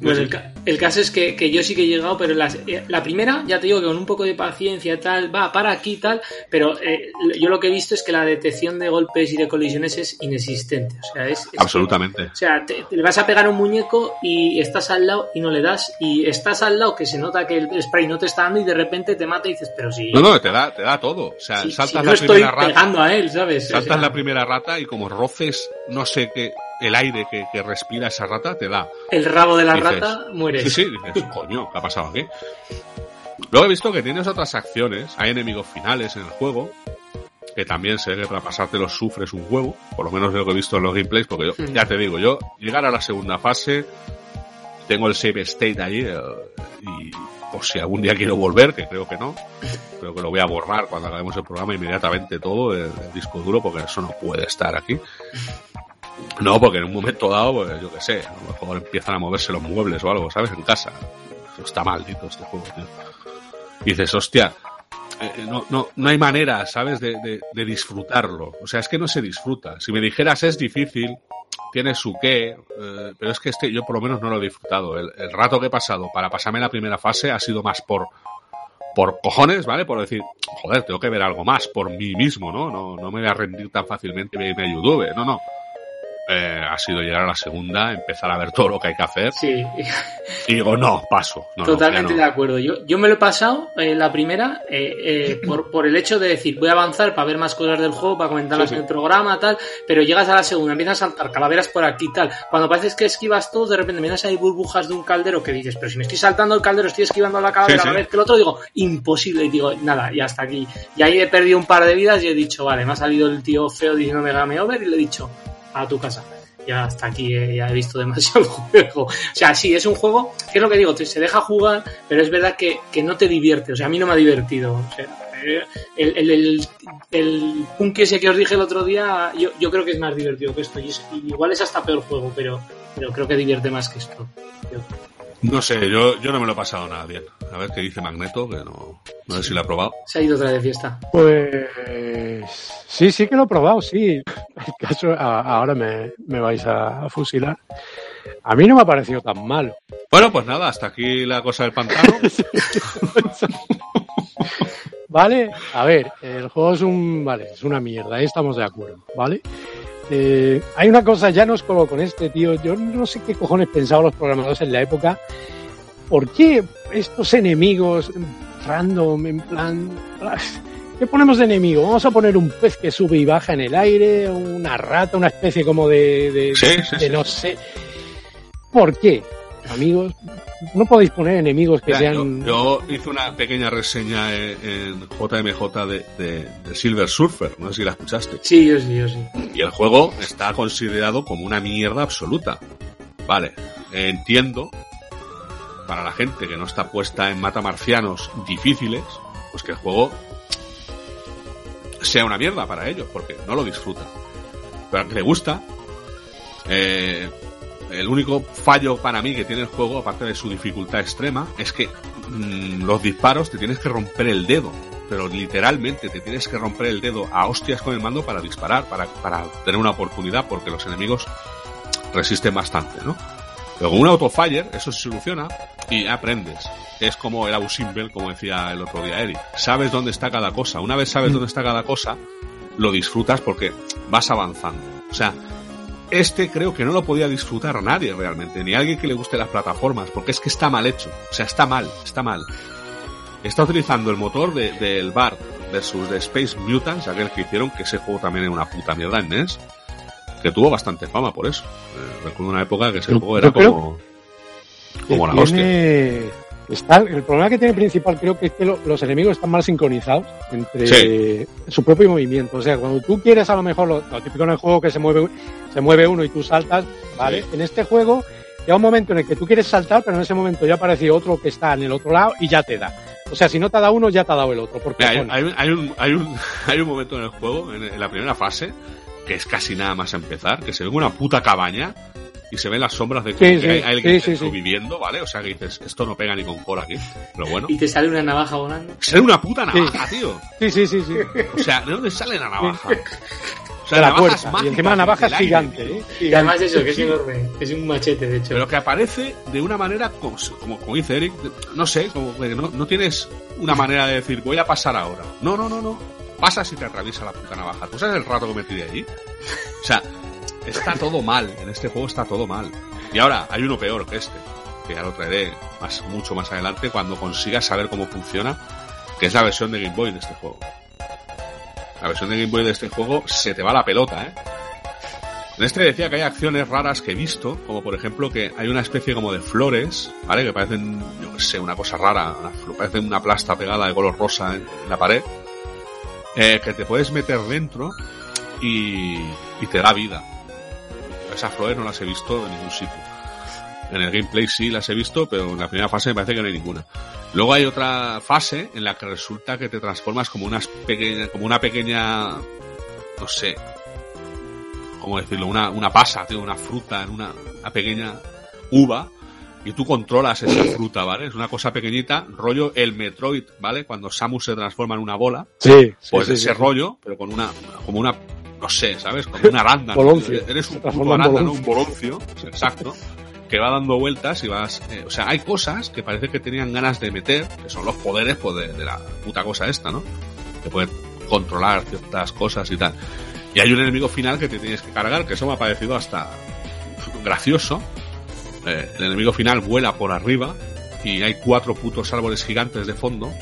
Bueno, Sí, el, ca- el caso es que, que yo sí que he llegado, pero las- eh, la primera, ya te digo que con un poco de paciencia tal, va, para aquí tal, pero eh, yo lo que he visto es que la detección de golpes y de colisiones es inexistente. O sea, es, es- Absolutamente. O sea, te, te le vas a pegar a un muñeco y estás al lado y no le das, y estás al lado que se nota que el spray no te está dando y de repente te mata y dices, pero si, No, no, te da, te da todo. O sea, si- saltas si no la estoy primera rata, pegando a él, ¿sabes? O saltas sea, la primera rata y como roces, no sé qué, el aire que, que respira esa rata te da. el rabo de la Dices, rata muere. Sí, sí, dices, coño, ¿qué ha pasado aquí? Luego he visto que tienes otras acciones, hay enemigos finales en el juego, que también se ve que para pasártelos sufres un huevo, por lo menos de lo que he visto en los gameplays, porque yo, Hmm. ya te digo, yo llegar a la segunda fase, tengo el save state allí, eh, y por si algún día quiero volver, que creo que no, creo que lo voy a borrar cuando acabemos el programa inmediatamente todo, el, el disco duro, porque eso no puede estar aquí. No, porque en un momento dado, pues yo qué sé, a lo mejor empiezan a moverse los muebles o algo, ¿sabes? En casa. Está maldito este juego, tío. Y dices, hostia, eh, no, no, no hay manera, ¿sabes? De, de, de disfrutarlo. O sea, es que no se disfruta. Si me dijeras es difícil, tiene su qué, eh, pero es que este yo por lo menos no lo he disfrutado. El, rato que he pasado para pasarme la primera fase ha sido más por por cojones, ¿vale? Por decir, joder, tengo que ver algo más por mí mismo, ¿no? No, no me voy a rendir tan fácilmente y irme a YouTube, no, no. Eh, ha sido llegar a la segunda, empezar a ver todo lo que hay que hacer Sí, y digo, no, paso. No, no, Totalmente de acuerdo. Yo, yo me lo he pasado, eh, la primera, eh, eh, [CLEARS THROAT] por, por el hecho de decir, voy a avanzar para ver más cosas del juego, para comentarlas Sí, sí. en el programa, tal, pero llegas a la segunda, empiezas a saltar calaveras por aquí, tal. Cuando parece que esquivas todo, de repente miras ahí burbujas de un caldero que dices, pero si me estoy saltando el caldero, estoy esquivando la calavera sí. a la vez que el otro, digo, imposible. Y digo, nada, y hasta aquí. Y ahí he perdido un par de vidas y he dicho, vale, me ha salido el tío feo diciéndome game over y le he dicho, a tu casa. Ya hasta aquí eh, ya he visto [LAUGHS] demasiado juego. O sea, sí, es un juego, que es lo que digo, se deja jugar, pero es verdad que, que no te divierte. O sea, a mí no me ha divertido. O sea, eh, el, el, el, el punk ese que os dije el otro día, yo, yo creo que es más divertido que esto. Y, es- igual es hasta peor juego, pero, pero creo que divierte más que esto. Yo- No sé, yo, yo no me lo he pasado nada bien. A ver qué dice Magneto, que no, no sé si lo ha probado. Se ha ido otra vez de fiesta. Pues sí, sí que lo he probado, sí. El caso, a- ahora me, me vais a, a fusilar. A mí no me ha parecido tan malo. Bueno, pues nada, hasta aquí la cosa del pantano. [LAUGHS] ¿Vale? A ver, el juego es un. Vale, es una mierda, ahí estamos de acuerdo, ¿vale? Eh, hay una cosa, ya no es como con este tío. Yo no sé qué cojones pensaban los programadores en la época. ¿Por qué estos enemigos random, en plan. ¿Qué ponemos de enemigo? Vamos a poner un pez que sube y baja en el aire, una rata, una especie como de. de, Sí, sí, de sí. no sé. ¿Por qué? Amigos, no podéis poner enemigos que Ya, sean. yo, yo hice una pequeña reseña en, en JMJ de, de- de Silver Surfer, no sé si la escuchaste. Sí, yo sí, yo sí. Y el juego está considerado como una mierda absoluta. Vale, entiendo para la gente que no está puesta en matamarcianos difíciles, pues que el juego sea una mierda para ellos, porque no lo disfrutan. Pero que le gusta, eh, el único fallo para mí que tiene el juego, aparte de su dificultad extrema, es que mm, los disparos te tienes que romper el dedo. Pero literalmente te tienes que romper el dedo a hostias con el mando para disparar, para, para tener una oportunidad, porque los enemigos resisten bastante, ¿no? Pero con un autofire eso se soluciona y aprendes. Es como el Ausimble, como decía el otro día Eric. Sabes dónde está cada cosa. Una vez sabes dónde está cada cosa, lo disfrutas porque vas avanzando. O sea, este creo que no lo podía disfrutar nadie realmente, ni alguien que le guste las plataformas, porque es que está mal hecho. O sea, está mal, está mal. Está utilizando el motor de- del Bar versus de Space Mutants, aquel que hicieron, que ese juego también era una puta mierda en NES, que tuvo bastante fama por eso. Eh, recuerdo una época que ese juego era como, como la que hostia. tiene- está- el problema que tiene principal creo que es que lo- los enemigos están mal sincronizados entre Sí. su propio movimiento. O sea, cuando tú quieres a lo mejor lo, lo típico en el juego que se mueve, se mueve uno y tú saltas, ¿vale? Sí. En este juego llega un momento en el que tú quieres saltar, pero en ese momento ya aparece otro que está en el otro lado y ya te da. O sea, si no te ha dado uno, ya te ha dado el otro. Porque hay, hay- hay un, hay, un, [LAUGHS] hay un momento en el juego, en, en la primera fase, que es casi nada más empezar, que se ve una puta cabaña y se ven las sombras de que Sí, sí, hay alguien sí, sí, sí. viviendo, ¿vale? O sea que dices, esto no pega ni con cola aquí. Pero bueno. Y te sale una navaja volando. Sale una puta navaja, tío. Sí, sí, sí, sí. O sea, ¿de dónde sale la navaja? O sea, De la puerta. Y encima la navaja es aire, gigante, tío. ¿eh? Y además eso, que es Sí. enorme. Es un machete, de hecho. Pero que aparece de una manera, como, como, como dice Eric, no sé, como que no, no tienes una manera de decir, voy a pasar ahora. No, no, no, no. Pasas y te atraviesa la puta navaja. ¿Tú sabes el rato que me tiré allí? O sea, está todo mal. En este juego está todo mal. Y ahora hay uno peor que este, que ya lo traeré más, mucho más adelante cuando consigas saber cómo funciona, que es la versión de Game Boy de este juego. La versión de Game Boy de este juego se te va la pelota, ¿eh? En este decía que hay acciones raras que he visto, como por ejemplo que hay una especie como de flores, ¿vale? Que parecen, yo qué sé, una cosa rara, parecen una plasta pegada de color rosa en la pared, eh, que te puedes meter dentro y, te da vida. Esas flores no las he visto en ningún sitio. En el gameplay sí las he visto, pero en la primera fase me parece que no hay ninguna. Luego hay otra fase en la que resulta que te transformas como unas pequeña, como una pequeña, no sé, ¿cómo decirlo? Una, una pasa, tío, una fruta, en una pequeña uva, y tú controlas esa fruta, ¿vale? Es una cosa pequeñita, rollo el Metroid, ¿vale? Cuando Samus se transforma en una bola, Sí, pues sí, ese sí. rollo, pero con una, como una, no sé, ¿sabes? Como una arándano. Boloncio. Eres un puto en arándano, un boloncio, exacto, que va dando vueltas y vas, eh, o sea, hay cosas que parece que tenían ganas de meter, que son los poderes, pues, de, de la puta cosa esta, ¿no? Que puede controlar ciertas cosas y tal. Y hay un enemigo final que te tienes que cargar, que eso me ha parecido hasta gracioso. Eh, el enemigo final vuela por arriba y hay cuatro putos árboles gigantes de fondo.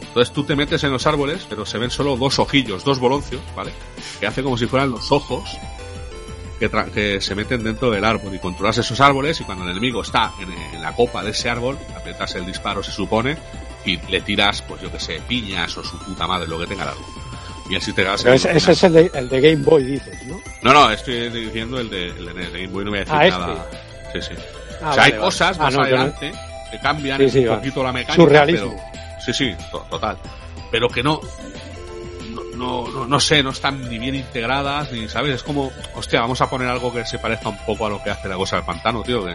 Entonces tú te metes en los árboles, pero se ven solo dos ojillos, dos boloncios, ¿vale? Que hace como si fueran los ojos que, tra- que se meten dentro del árbol y controlas esos árboles y cuando el enemigo está en, en la copa de ese árbol, aprietas el disparo, se supone, y le tiras, pues yo que sé, piñas o su puta madre, lo que tenga el árbol. Y así te ese, es el de, el de Game Boy, dices, ¿no? no, no, estoy diciendo el de, el de Game Boy, no voy a decir Ah, este. nada. Sí, sí. Ah, o sea, hay vale. cosas Ah, más no, yo no- adelante que cambian Sí, sí, un poquito la mecánica. Surrealismo. Pero, sí, sí, to- total. pero que no, no, no, no, sé, no están ni bien integradas, ni, ¿sabes? Es como, hostia, vamos a poner algo que se parezca un poco a lo que hace la cosa del pantano, tío, que,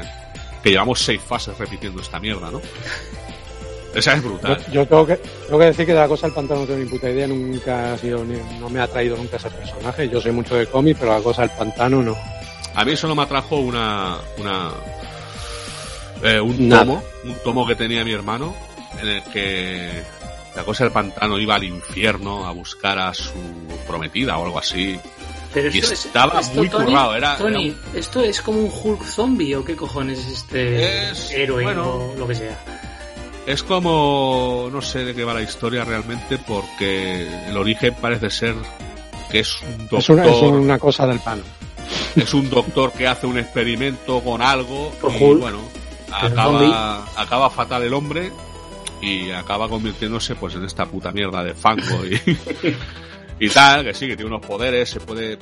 que llevamos seis fases repitiendo esta mierda, ¿no? Esa es brutal. Yo, yo tengo, que, tengo que decir que de la cosa del pantano no tengo ni puta idea, nunca ha sido, ni- no me ha traído nunca ese personaje. Yo sé mucho de cómic, pero la cosa del pantano no. A mí solo me atrajo una, una, eh, un Nada. tomo, un tomo que tenía mi hermano, en el que la cosa del pantano iba al infierno a buscar a su prometida o algo así. Pero Y esto estaba esto, muy Tony, currado, era- Tony, era ¿esto es como un Hulk zombie o qué cojones es este Es- héroe bueno. o lo que sea? Es como, no sé de qué va la historia realmente, porque el origen parece ser que es un doctor, Es una, es una cosa del pan. es un doctor que hace un experimento con algo y Hulk. bueno, acaba, acaba fatal el hombre y acaba convirtiéndose pues en esta puta mierda de fango y, [LAUGHS] y tal, que sí, que tiene unos poderes, se puede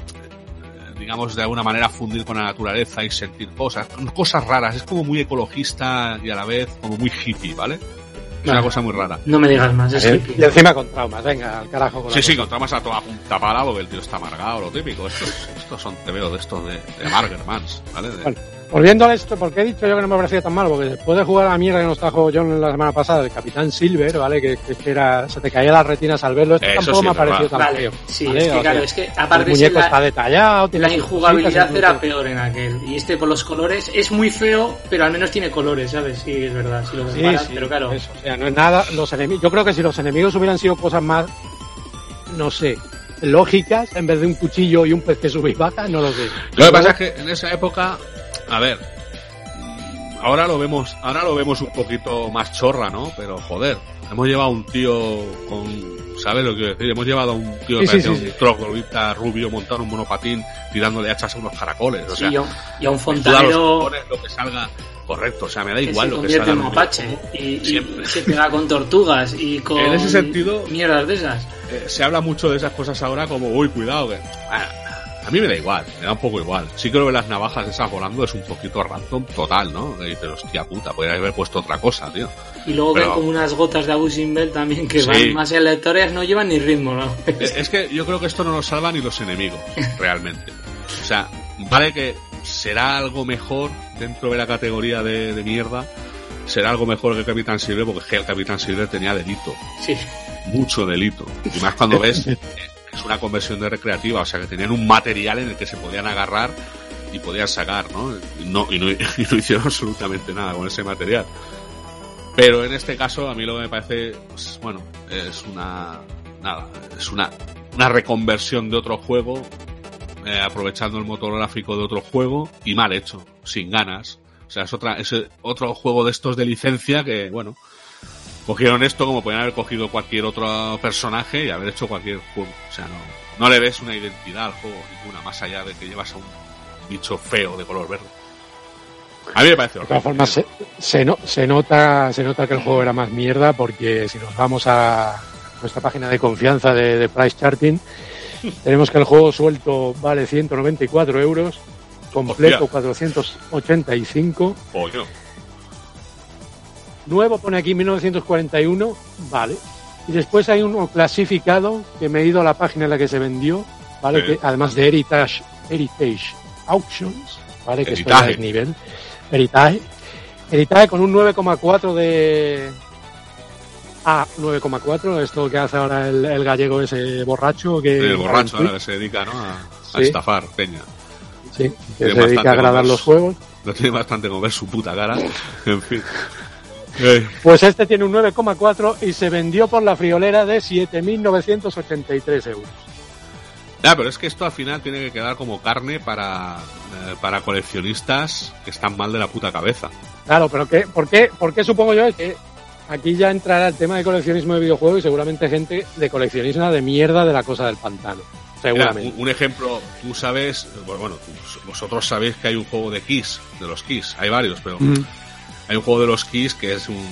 digamos de alguna manera fundir con la naturaleza y sentir cosas, cosas raras, es como muy ecologista y a la vez como muy hippie, ¿vale? Es una Vale. cosa muy rara. No me digas más, es Eh, hippie. Y encima con traumas, venga, al carajo con la Sí, sí, cosa. encontramos a toda punta pala porque el tío está amargado, lo típico. Estos, estos son tebeos de estos de, de Margermans, ¿vale? De- Bueno, Volviendo a esto, porque he dicho yo que no me parecía tan malo, porque después de jugar a la mierda que nos trajo John la semana pasada, el Capitán Silver, ¿vale? Que, que- era, se te caían las retinas al verlo, esto Eso tampoco sí me ha parecido tan Vale, feo. sí, ¿vale? es que O sea, claro, es que el aparte muñeco está la, detallado, tiene la injugabilidad cositas, era incluso- peor en aquel. Y este por los colores es muy feo, pero al menos tiene colores, ¿sabes? Sí, es verdad, si lo Sí, comparas, sí, pero claro. eso, o sea, no es nada. Los enemigos, yo creo que si los enemigos hubieran sido cosas más, no sé, lógicas, en vez de un cuchillo y un pez que sube y baja, no lo sé. Lo que pasa es que en esa época, a ver, ahora lo vemos, ahora lo vemos un poquito más chorra, ¿no? Pero joder, hemos llevado a un tío con, ¿sabes lo que quiero decir? Hemos llevado a un tío que Sí, sí, parecía sí, un sí. troglodita rubio montado en un monopatín tirándole hachas a unos caracoles, o sea, Sí, y a un- y a un tú a los fontanero lo que salga correcto, o sea, me da que igual se lo que salga. en mapache videojuego. y, y Siempre. se pega con tortugas y con En ese sentido- mierdas de esas. Eh, se habla mucho de esas cosas ahora como, uy, cuidado, que... Ah, a mí me da igual, me da un poco igual. Sí creo que las navajas esas volando es un poquito random total, ¿no? Que dices, hostia puta, podría haber puesto otra cosa, tío. Y luego Pero- ven como unas gotas de Abusing Bell también que Sí. van más aleatorias, no llevan ni ritmo, ¿no? Es que yo creo que esto no lo salva ni los enemigos, [LAUGHS] realmente. O sea, vale que será algo mejor dentro de la categoría de, de mierda, será algo mejor que el Capitán Silver, porque el Capitán Silver tenía delito, Sí. mucho delito. Y más cuando ves [LAUGHS] es una conversión de recreativa, o sea, que tenían un material en el que se podían agarrar y podían sacar, ¿no? Y no, y no, [LAUGHS] y no hicieron absolutamente nada con ese material. Pero en este caso, a mí lo que me parece, pues, bueno, es una, nada, es una, una reconversión de otro juego, eh, aprovechando el motor gráfico de otro juego y mal hecho, sin ganas. O sea, es otra, es otro juego de estos de licencia que, bueno, cogieron esto como podían haber cogido cualquier otro personaje y haber hecho cualquier juego. O sea, no, no le ves una identidad al juego ninguna, más allá de que llevas a un bicho feo de color verde. A mí me parece De todas formas, se, se, no- se nota, se nota que el juego era más mierda porque si nos vamos a nuestra página de confianza de, de Price Charting, [LAUGHS] tenemos que el juego suelto vale 194 euros, completo Hostia. 485, Coño. Nuevo pone aquí 1941, vale. Y después hay uno clasificado que me he ido a la página en la que se vendió, ¿vale? Sí. Que, además de Heritage, Heritage Auctions, ¿vale? Que es nivel. Heritage. Heritage con un 9,4 de... Ah, 9,4, esto que hace ahora el, el gallego ese borracho que... El borracho ahora que se dedica, ¿no? A, estafar peña. Sí, que Tiene se dedica a agradar los juegos. No tiene bastante con ver su puta cara. En fin. Pues este tiene un 9,4 y se vendió por la friolera de 7.983 euros. Ya, pero es que esto al final tiene que quedar como carne para, eh, para coleccionistas que están mal de la puta cabeza. Claro, pero ¿qué, por, qué, ¿por qué supongo yo que aquí ya entrará el tema de coleccionismo de videojuegos y seguramente gente de coleccionismo de mierda de la cosa del pantano? Mira, Seguramente. un, un ejemplo, tú sabes, bueno, bueno, tú- vosotros sabéis que hay un juego de Kiss, de los Kiss, hay varios, pero Mm. Hay un juego de los Kiss que es un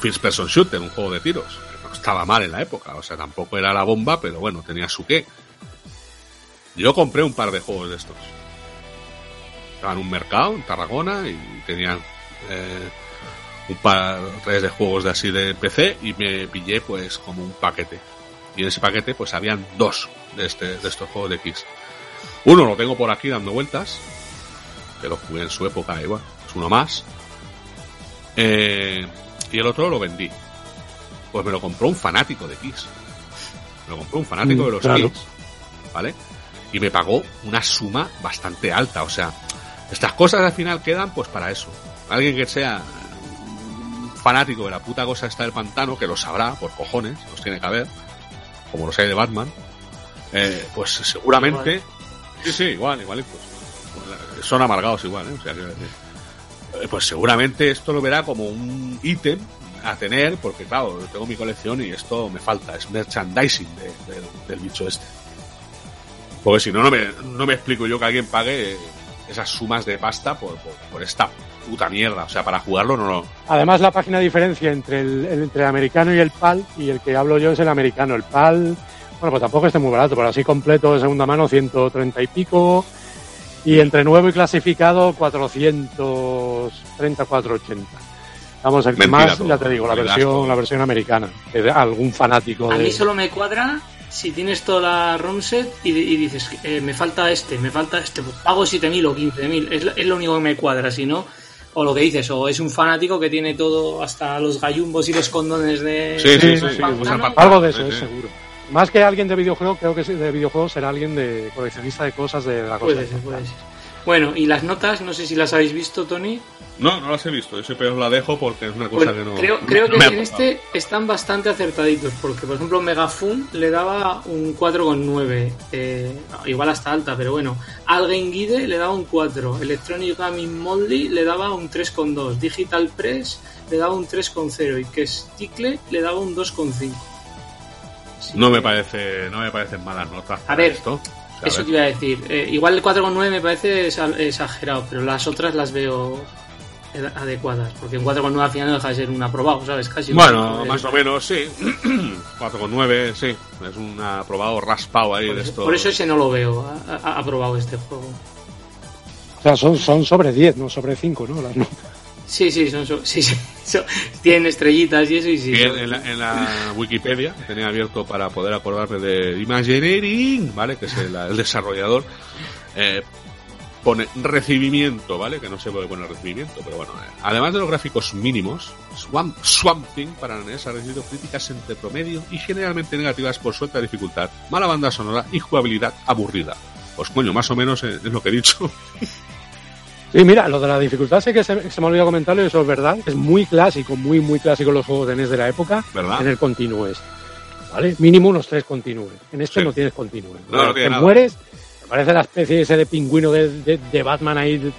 first person shooter, un juego de tiros. estaba mal en la época, o sea, tampoco era la bomba, pero bueno, tenía su qué. Yo compré un par de juegos de estos. Estaban en un mercado en Tarragona y tenían eh, un par tres de juegos de así de PC y me pillé pues como un paquete. Y en ese paquete pues habían dos de, este, de estos juegos de X. Uno lo tengo por aquí dando vueltas, que lo jugué en su época, igual, uno más. Eh, y el otro lo vendí. Pues me lo compró un fanático de Kiss. Me lo compró un fanático Mm, de los claro. Kiss. ¿Vale? Y me pagó una suma bastante alta. O sea, estas cosas al final quedan pues para eso. Alguien que sea un fanático de la puta cosa esta del pantano, que lo sabrá, por cojones, los tiene que haber, como los hay de Batman, eh, pues seguramente... Sí, sí, igual, igual. Pues, son amargados igual, ¿eh? O sea, quiero decir, eh, pues seguramente esto lo verá como un ítem a tener, porque claro, tengo mi colección y esto me falta, es merchandising de- de- del bicho este. Porque si no, no me, no me explico yo que alguien pague eh, esas sumas de pasta por, por, por esta puta mierda. O sea, para jugarlo no lo... Además, la página diferencia entre el, el- entre el americano y el PAL, y el que hablo yo es el americano. El PAL, bueno, pues tampoco esté muy barato, pero así completo de segunda mano, 130 y pico. Y entre nuevo y clasificado, 430, 480. Vamos, el que Mentira más, todo. ya te digo, la versión, la versión americana. Que de algún fanático A de... mí solo me cuadra si tienes toda la ROM set y, y dices, eh, me falta este, me falta este, pues pago 7.000 o 15.000. Es, lo- es lo único que me cuadra, si no, o lo que dices, o es un fanático que tiene todo, hasta los gallumbos y los condones de... Sí, sí, sí, sí, pantano. Algo de eso, Sí, es sí. seguro. Más que alguien de videojuego, creo que sí, de videojuegos será alguien de coleccionista de cosas de la cosa. Puede ser, puede ser. Bueno, y las notas, no sé si las habéis visto, Tony. No, no las he visto. Yo siempre os la dejo porque es una Pues cosa que no... creo, creo que en este están bastante acertaditos, porque por ejemplo Megafun le daba un 4,9, eh, igual hasta alta, pero bueno. Algen Guide le daba un 4, Electronic Gaming Moldy le daba un 3,2, Digital Press le daba un 3,0 y que Stickle le daba un 2,5. Así No que- me parece, no me parecen malas notas. A ver, esto. O sea, Eso a te iba a decir. Eh, igual el 4,9 me parece exa- exagerado, pero las otras las veo adecuadas, porque un 4,9 al final no deja de ser un aprobado, ¿sabes? Casi. Bueno, más o menos, sí. [CLEARS THROAT] 4,9, sí. Es un aprobado raspado ahí Por de eso, esto. por eso ese no lo veo aprobado este juego. O sea, son, son sobre 10, no sobre 5, ¿no? Las notas. Sí, sí, son, son- sí, sí, son- tienen estrellitas y eso y sí. En, la, en la Wikipedia, tenía abierto para poder acordarme de Imagineering, ¿vale? Que es el, el desarrollador, eh, pone recibimiento, ¿vale? Que no sé por qué pone recibimiento, pero bueno. eh, además de los gráficos mínimos, Swamp, Swamp Thing para NES ha recibido críticas entre promedio y generalmente negativas por su alta dificultad, mala banda sonora y jugabilidad aburrida. Pues coño, más o menos eh, es lo que he dicho. [LAUGHS] Sí, mira, lo de la dificultad sé que se, se me olvidó comentarlo y eso es verdad. Es muy clásico, muy, muy clásico los juegos de NES de la época. ¿Verdad? En el continúes. ¿Vale? Mínimo unos tres continúes. En este Sí. no tienes continúes. No, no tiene Te nada. mueres, te parece la especie ese de pingüino de, de- de Batman ahí. de-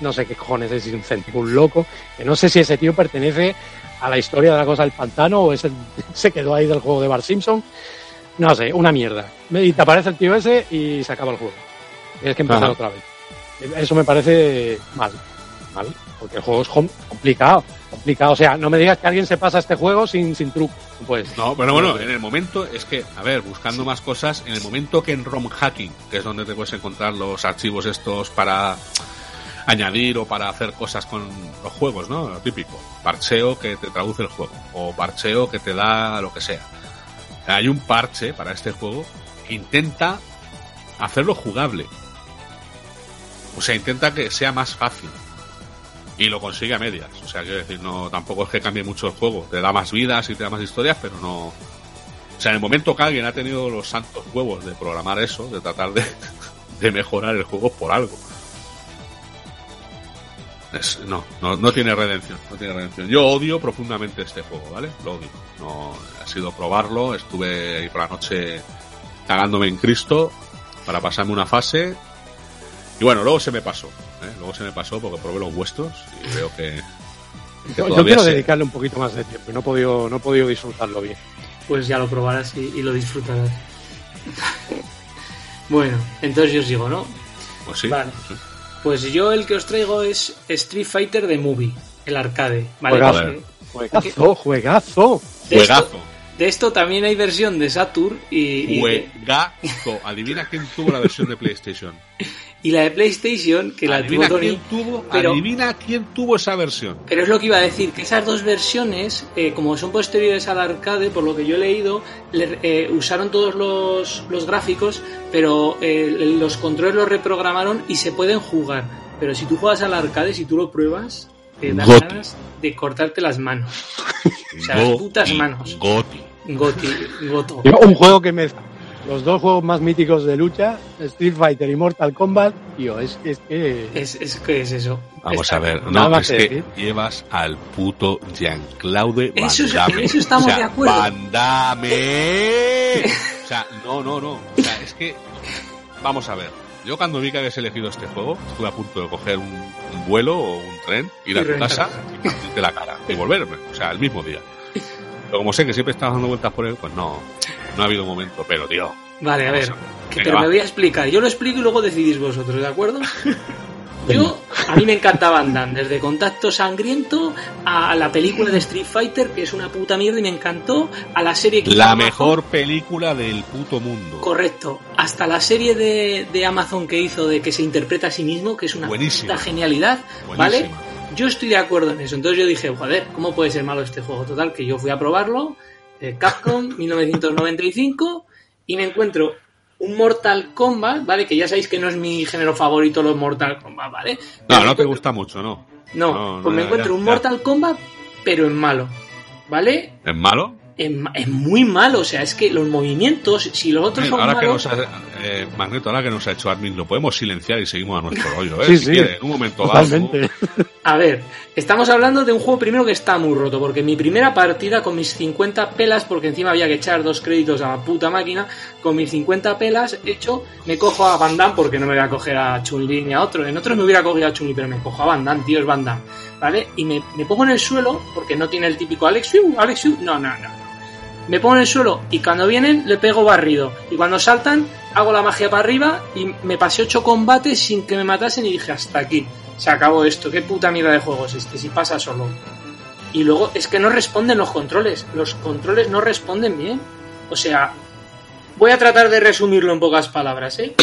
no sé qué cojones es, un céntico, un loco. Que no sé si ese tío pertenece a la historia de la cosa del pantano o es el- [LAUGHS] se quedó ahí del juego de Bart Simpson. No sé, una mierda. Y te aparece el tío ese y se acaba el juego. Tienes que empezar Ajá. otra vez. Eso me parece mal. Mal. Porque el juego es com- complicado. Complicado. O sea, no me digas que alguien se pasa este juego sin, sin truco. No puedes. No, pero bueno, en el momento es que, a ver, buscando más cosas, en el momento que en ROM hacking, que es donde te puedes encontrar los archivos estos para añadir o para hacer cosas con los juegos, ¿no? Lo típico. Parcheo que te traduce el juego. O parcheo que te da lo que sea. Hay un parche para este juego que intenta hacerlo jugable. O sea, intenta que sea más fácil. Y lo consigue a medias. O sea, quiero decir, no, tampoco es que cambie mucho el juego. Te da más vidas y te da más historias, pero no. O sea, en el momento que alguien ha tenido los santos huevos de programar eso, de tratar de, [LAUGHS] de mejorar el juego por algo. No, no, no tiene redención, no tiene redención. Yo odio profundamente este juego, ¿vale? Lo odio. No, ha sido probarlo, estuve ahí por la noche cagándome en Cristo para pasarme una fase. Y bueno, luego se me pasó, ¿eh? Luego se me pasó porque probé los vuestros y veo que, que Yo, quiero se- dedicarle un poquito más de tiempo y no he podido, no he podido disfrutarlo bien. Pues ya lo probarás y, y lo disfrutarás. [LAUGHS] bueno, entonces yo os digo, ¿no? Pues sí, Vale. sí. Pues yo el que os traigo es Street Fighter de Movie, el arcade. ¿vale? Juegazo. Juegazo, juegazo. de esto- Juegazo. De esto también hay versión de Saturn y, y, Juegazo. Adivina quién tuvo la versión de PlayStation. [LAUGHS] Y la de PlayStation, que la adivina tuvo Tony, quién tuvo, pero- adivina quién tuvo esa versión. Pero es lo que iba a decir, que esas dos versiones, eh, como son posteriores al arcade, por lo que yo he leído, le- eh, usaron todos los, los gráficos, pero eh, los controles los reprogramaron y se pueden jugar. Pero si tú juegas al arcade, si tú lo pruebas, te dan Goti. ganas de cortarte las manos. O sea, las putas manos. Goti. Goti, goto. Un juego que mezcla los dos juegos más míticos de lucha, Street Fighter y Mortal Kombat, tío, es, es que... Es, es que es eso. Vamos Está- a ver, nada no, más es que llevas al puto Jean-Claude Van Eso es- Damme. eso estamos O sea, de acuerdo. Van Damme. O sea, no, no, no. O sea, es que, vamos a ver. Yo cuando vi que habías elegido este juego, estuve a punto de coger un, un vuelo o un tren, ir a tu casa y partirte la cara y volverme. O sea, el mismo día. Pero como sé que siempre estabas dando vueltas por él, pues no, no ha habido momento. Pero, tío, Vale, a ver. Que- Venga, pero va. me voy a explicar. Yo lo explico y luego decidís vosotros, ¿de acuerdo? [LAUGHS] Yo, a mí me encantaba Van desde Contacto Sangriento a la película de Street Fighter, que es una puta mierda y me encantó, a la serie que hizo la Amazon, mejor película del puto mundo. Correcto, hasta la serie de, de Amazon que hizo de que se interpreta a sí mismo, que es una Buenísima. puta genialidad, ¿vale? Yo estoy de acuerdo en eso. Entonces yo dije, joder, ¿cómo puede ser malo este juego? Total, que yo fui a probarlo, eh, Capcom [LAUGHS] 1995, y me encuentro un Mortal Kombat, ¿vale? Que ya sabéis que no es mi género favorito los Mortal Kombat, ¿vale? No, no te gusta mucho, ¿no? No, No, pues no, me encuentro ya, un ya. Mortal Kombat, pero en malo, ¿vale? ¿Es malo? Ma- Es muy malo, o sea, es que los movimientos, si los otros son ahora que malos... nos ha, eh, Magneto, ahora que nos ha hecho admin, lo podemos silenciar y seguimos a nuestro rollo, ¿eh? Sí, si sí. quiere, en un momento dado. Totalmente. A ver, estamos hablando de un juego primero que está muy roto, porque mi primera partida con mis 50 pelas, porque encima había que echar dos créditos a la puta máquina, con mis 50 pelas hecho, me cojo a Van Damme porque no me voy a coger a Chun-Li ni a otro. En otros me hubiera cogido a Chun-Li, pero me cojo a Van Damme, tío, es Van Damme, ¿vale? Y me, me pongo en el suelo, porque no tiene el típico Alex Alex no, no, no. Me pongo en el suelo y cuando vienen le pego barrido. Y cuando saltan hago la magia para arriba y me pasé ocho combates sin que me matasen y dije hasta aquí. Se acabó esto. Qué puta mierda de juego es este si pasa solo. Y luego es que no responden los controles. Los controles no responden bien. O sea, voy a tratar de resumirlo en pocas palabras, ¿eh?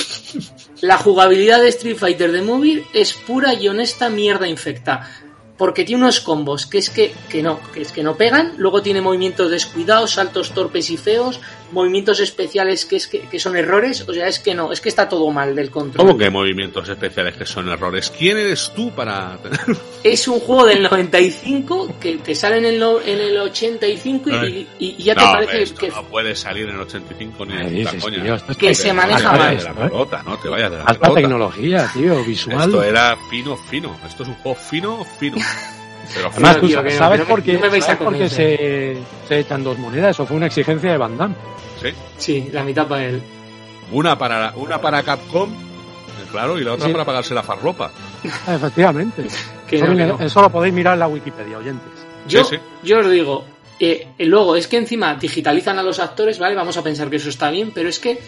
La jugabilidad de Street Fighter de móvil es pura y honesta mierda infecta. Porque tiene unos combos que es que, que no, que es que no pegan, luego tiene movimientos descuidados, saltos torpes y feos, movimientos especiales que es que, que son errores, o sea, es que no, es que está todo mal del control. ¿Cómo que movimientos especiales que son errores? ¿Quién eres tú para.? [LAUGHS] Es un juego del 95 que te sale en el, no- en el 85 y, y- y ya te no, parece esto que, no puede salir en el 85 ni ¿Qué en dices, coña. tío? Esto es que para- se maneja mal. de la pelota, no te vayas de la Alta pelota. tecnología, tío, visual. Esto era fino, fino. Esto es un juego fino, fino. [LAUGHS] Pero. Además, Tío, sabes no por qué, no sabes por se, se echan dos monedas. Eso fue una exigencia de Van Damme. Sí. Sí, la mitad para él. Una para, una para Capcom, claro, y la otra Sí. para pagarse la farropa. [LAUGHS] Efectivamente. [LAUGHS] Que eso, no, que viene- no. eso lo podéis mirar en la Wikipedia, oyentes. Yo, Sí, sí. yo os digo, eh, eh, luego es que encima digitalizan a los actores, ¿vale? Vamos a pensar que eso está bien, pero es que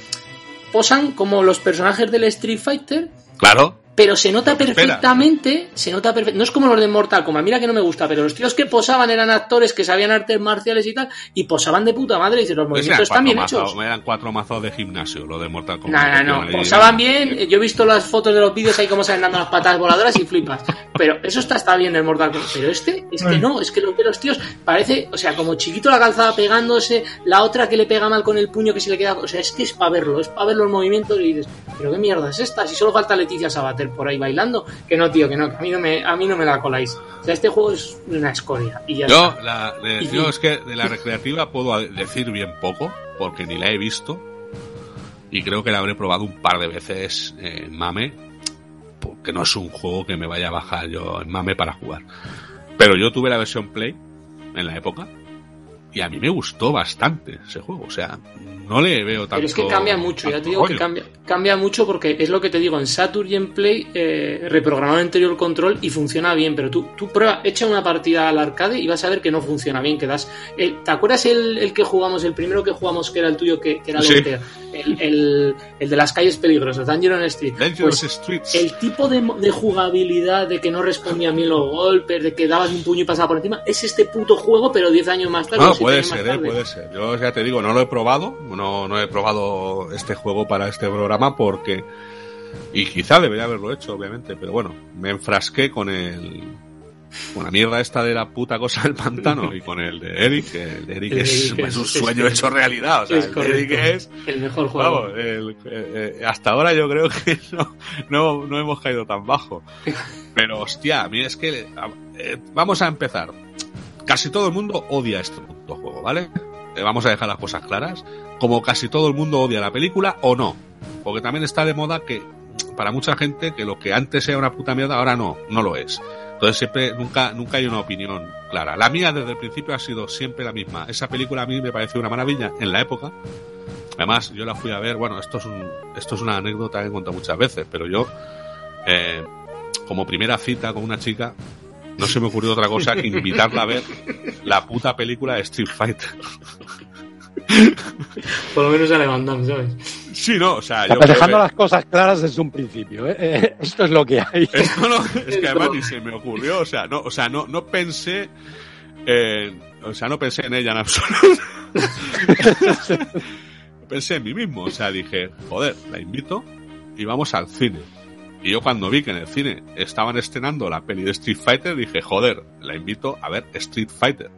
posan como los personajes del Street Fighter, Claro. Pero se nota perfectamente, se nota perfectamente, no es como los de Mortal Kombat, mira que no me gusta, pero los tíos que posaban eran actores que sabían artes marciales y tal, y posaban de puta madre, y dices, los Pues movimientos están bien mazos, hechos. eran cuatro mazos de gimnasio, lo de Mortal No, Kombat. no, no, Ahí- posaban bien, eh, yo he visto las fotos de los vídeos ahí como salen dando las patadas voladoras y flipas, pero eso está, está bien el Mortal Kombat, pero este es que no, es que lo que los tíos parece, o sea, como chiquito la calzada pegándose, la otra que le pega mal con el puño que se le queda, o sea, es que es para verlo, es para ver los movimientos y dices, pero qué mierda es esta, si solo falta Leticia Sabater por ahí bailando, que no, tío, que no, que a mí no me, a mí no me la coláis, o sea, este juego es una escoria y ya Yo, está. la, de- Y- yo es que de la [LAUGHS] recreativa puedo decir bien poco, porque ni la he visto. Y creo que la habré probado un par de veces en Mame, porque no es un juego que me vaya a bajar yo en Mame para jugar. Pero yo tuve la versión Play en la época, y a mí me gustó bastante ese juego. O sea, no le veo tanto. Pero es que cambia mucho, ya te digo que cambia, cambia mucho porque es lo que te digo, en Saturn y en Play eh, reprogramaron anterior control y funciona bien, pero tú, tú prueba, echa una partida al arcade y vas a ver que no funciona bien, que das... el- ¿Te acuerdas el, el que jugamos, el primero que jugamos que era el tuyo, que, que era Sí. El, el, el de las calles peligrosas, Dungeon Street? Dangerous Pues, Streets. el tipo de, de jugabilidad, de que no respondía bien los golpes, de que dabas un puño y pasaba por encima, es este puto juego, pero 10 años más tarde. No, siete puede ser, eh, puede ser. Yo ya te digo, no lo he probado, no, no he probado este juego para este programa porque Y quizá debería haberlo hecho, obviamente, pero bueno, me enfrasqué con el con la mierda esta de la puta cosa del pantano y con el de Eric, que el de Eric El es, Eric es es- un sueño es- hecho realidad. O sea, es el de Eric es El mejor juego. Vamos, el- eh, eh, hasta ahora yo creo que [LAUGHS] no, no, no hemos caído tan bajo. Pero hostia, a mí es que eh, vamos a empezar. Casi todo el mundo odia este puto juego, ¿vale? Eh, vamos a dejar las cosas claras. Como casi todo el mundo odia la película o no. Porque también está de moda que para mucha gente que lo que antes era una puta mierda ahora no, no lo es. Entonces siempre, nunca, nunca hay una opinión clara. La mía desde el principio ha sido siempre la misma. Esa película a mí me pareció una maravilla en la época. Además, yo la fui a ver, bueno, esto es, un, esto es una anécdota que he contado muchas veces, pero yo, eh, como primera cita con una chica, no se me ocurrió otra cosa que invitarla a ver la puta película de Street Fighter. Por lo menos a Van Damme, ¿sabes? Sí, no, o sea, yo... Dejando que- las cosas claras desde un principio, ¿eh? Eh, Esto es lo que hay. [LAUGHS] Esto no, es que además ni se me ocurrió, o sea, no, o sea, no, no pensé, eh, o sea, no pensé en ella en absoluto. [LAUGHS] pensé en mí mismo, o sea, dije, joder, la invito y vamos al cine. Y yo cuando vi que en el cine estaban estrenando la peli de Street Fighter, dije, joder, la invito a ver Street Fighter.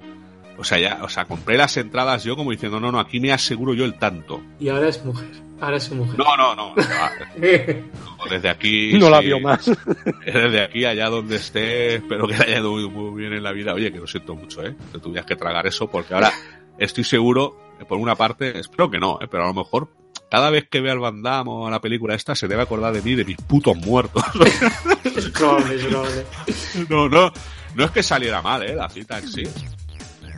O sea, ya, o sea, compré las entradas yo como diciendo, no, no, aquí me aseguro yo el tanto. Y ahora es mujer. Ahora es su mujer. No, no, no, no, [LAUGHS] desde aquí. No la vio más. [LAUGHS] Desde aquí, allá donde esté, espero que le haya ido muy, muy bien en la vida. Oye, que lo siento mucho, ¿eh? Que tuvieras que tragar eso, porque ahora [LAUGHS] estoy seguro, por una parte, espero que no, ¿eh? pero a lo mejor cada vez que vea el Van Damme o la película esta, se debe acordar de mí, de mis putos muertos. es probable, es probable. no, no, no es que saliera mal, ¿eh? La cita en sí.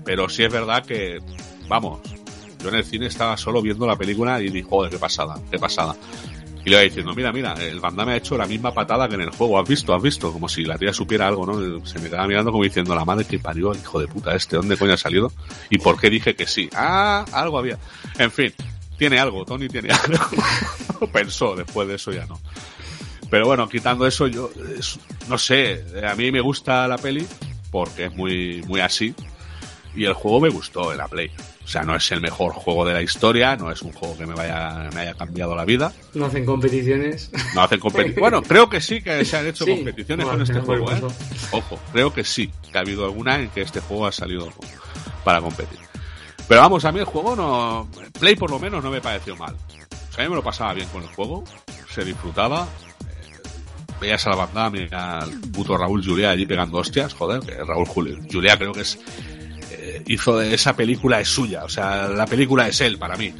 Pero sí es verdad que, vamos, yo en el cine estaba solo viendo la película y dije, joder, qué pasada, qué pasada. Y le iba diciendo, mira, mira, el Van Damme ha hecho la misma patada que en el juego, ¿has visto? ¿Has visto? Como si la tía supiera algo, ¿no? Se me quedaba mirando como diciendo, la madre que parió, hijo de puta este, ¿dónde coño ha salido? ¿Y por qué dije que sí? Ah, algo había. En fin, tiene algo, Tony tiene [LAUGHS] algo. Pensó, después de eso ya no. Pero bueno, quitando eso, yo, no sé, a mí me gusta la peli porque es muy, muy así. Y el juego me gustó en la Play. O sea, no es el mejor juego de la historia, no es un juego que me vaya, me haya cambiado la vida. No hacen competiciones. No hacen competiciones. Bueno, creo que sí que se han hecho [LAUGHS] Sí. competiciones Bueno, con este juego, ¿eh? Ojo, creo que sí, que ha habido alguna en que este juego ha salido para competir. Pero vamos, a mí el juego no. Play por lo menos no me pareció mal. O sea, a mí me lo pasaba bien con el juego, se disfrutaba. Veías a la banda, mira al puto Raúl Juliá allí pegando hostias, joder, que Raúl Juli- Juliá creo que es. Hizo esa película es suya, o sea, la película es él para mí.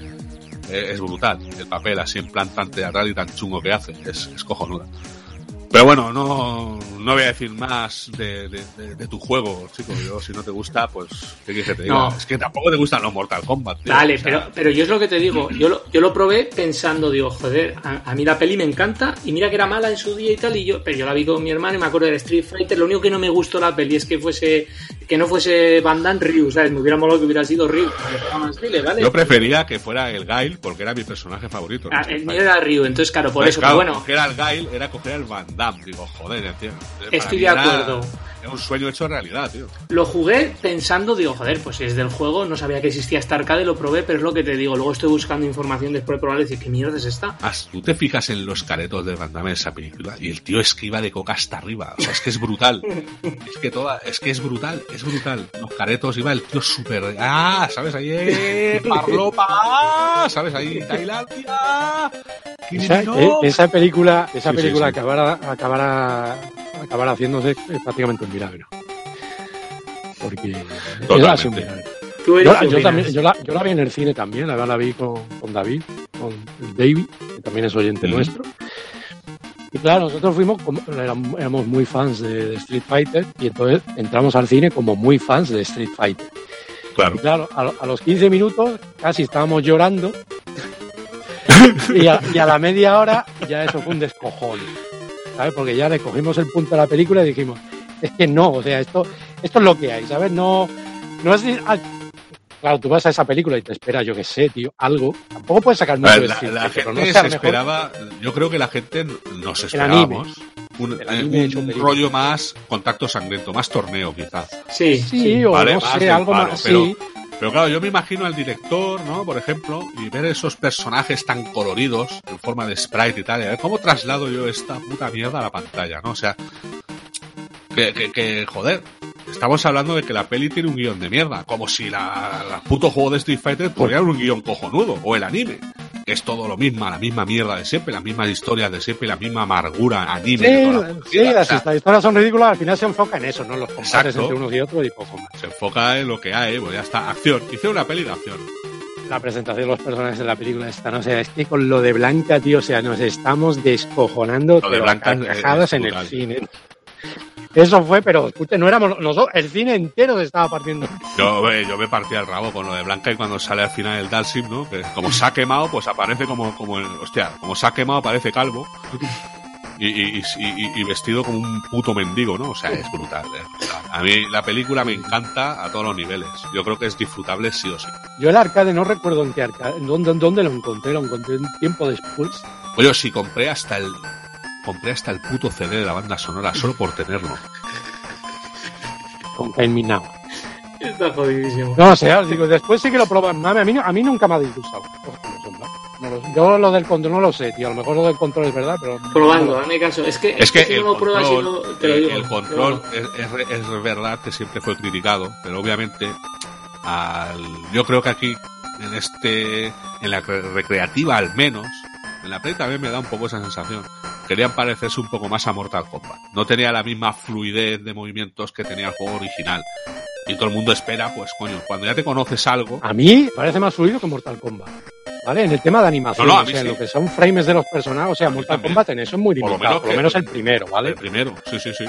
Es brutal, el papel así en plan tan teatral y tan chungo que hace, es, es cojonuda. Pero bueno, no, no voy a decir más de, de- de- de tu juego, chico. Yo, si no te gusta, pues, ¿qué quieres que te diga? No. Es que tampoco te gustan los Mortal Kombat, tío. Vale, O sea, pero, pero yo es lo que te digo. Yo lo, yo lo probé pensando, digo, joder, a, a mí la peli me encanta y mira que era mala en su día y tal. Y yo, pero yo la vi con mi hermano y me acuerdo del Street Fighter. Lo único que no me gustó la peli es que fuese que no fuese Van Damme Ryu, ¿sabes? Me hubiera molado que hubiera sido Ryu. Yo prefería que fuera el Gail porque era mi personaje favorito. Ah, el mío era Ryu, entonces claro, por Pues eso, claro, pero bueno, coger al Gail era coger al Van Damme. Digo, joder, tío. Estoy de acuerdo. Era un sueño hecho realidad, tío. lo jugué pensando, digo, joder, pues es del juego, no sabía que existía esta arcade, lo probé, pero es lo que te digo. Luego estoy buscando información después de probar y decir, ¿qué mierda es esta? As- Tú te fijas en los caretos de Van Damme en esa película y el tío esquiva de coca hasta arriba. O sea, es que es brutal. [LAUGHS] Es que toda, es que es brutal, es brutal. Los caretos iba el tío súper. Ah, ¿sabes? Ahí, eh, Parlopa, ¿sabes? Ahí, Tailandia. Esa, eh, esa película, esa Sí, sí, película sí. acabará, acabará, acabará haciéndose prácticamente un milagro. Porque Totalmente. era así un milagro. Tú Yo, eres también, yo, la, yo la vi en el cine también, la, la vi con, con David, con David, que también es oyente Mm. nuestro. Y claro, nosotros fuimos, como, éramos, muy fans de, de Street Fighter y entonces entramos al cine como muy fans de Street Fighter. Y Claro. claro, a, lo- a los 15 minutos casi estábamos llorando [LAUGHS] y, a, y a la media hora ya eso fue un descojón. ¿Sabes? Porque ya le cogimos el punto de la película y dijimos, es que no, o sea, esto, esto es lo que hay, ¿sabes? No, no es... ah, Claro, tú vas a esa película y te esperas, yo qué sé, tío, algo. Tampoco puedes sacar mucho de La, la pero gente no se esperaba, yo creo que la gente nos esperábamos un, eh, un rollo más contacto sangriento, más torneo quizás. Sí, Sí, sí. o Vale, no más sé, algo más, pero- sí. Pero claro, yo me imagino al director, ¿no? Por ejemplo, y ver esos personajes tan coloridos, en forma de sprite y tal, a ver cómo traslado yo esta puta mierda a la pantalla, ¿no? O sea, que, que, que joder, estamos hablando de que la peli tiene un guion de mierda, como si la, la puto juego de Street Fighter tuviera un guion cojonudo, o el anime. Que Es todo lo mismo, la misma mierda de siempre, las mismas historias de siempre, la misma amargura, anime. de toda la Sí, sí. O las sea, historias son ridículas, al final se enfoca en eso, ¿no? Los combates Exacto. entre unos y otros y poco más. se enfoca en lo que hay, pues ya está, acción. Hice una peli de acción. La presentación de los personajes de la película esta, no sé, es que con lo de Blanca, tío, o sea, nos estamos descojonando Lo de pero a Blanca es- carcajadas es en el cine. Eso fue, pero escuche, no éramos nosotros, el cine entero se estaba partiendo. Yo, eh, yo me partía el rabo con lo de Blanca y cuando sale al final el Dalsim, ¿no? Que como se ha quemado, pues aparece como, como el, hostia, como se ha quemado aparece calvo. Y, y, y- vestido como un puto mendigo, ¿no? O sea, es brutal, es brutal. A mí la película me encanta a todos los niveles. Yo creo que es disfrutable sí o sí. Yo el arcade no recuerdo en qué arcade, dónde, dónde lo encontré, lo encontré un tiempo después. Oye, si compré hasta el, compré hasta el puto CD de la banda sonora solo por tenerlo. con Kain Now. Está jodidísimo. No, o sea, os digo, después sí que lo proban. A mí, a mí nunca me ha disgustado. No lo- yo lo del control no lo sé, tío. A lo mejor lo del control es verdad, pero. Probando, hazme caso. Es que, Es que si el no lo pruebas y control, no te lo digo. el control Pero es, es re- es verdad que siempre fue criticado, pero obviamente al, yo creo que aquí en este, en la cre- recreativa al menos, en la Play también me da un poco esa sensación. Querían parecerse un poco más a Mortal Kombat. No tenía la misma fluidez de movimientos que tenía el juego original. Y todo el mundo espera, pues coño, cuando ya te conoces algo, A mí parece más fluido que Mortal Kombat. ¿Vale? En el tema de animación, No, no, o sea, en sí. lo que son frames de los personajes, o sea, Mortal. Kombat en eso es muy Por lo limitado, menos por lo menos el primero, el ¿vale? primero, sí, sí, sí.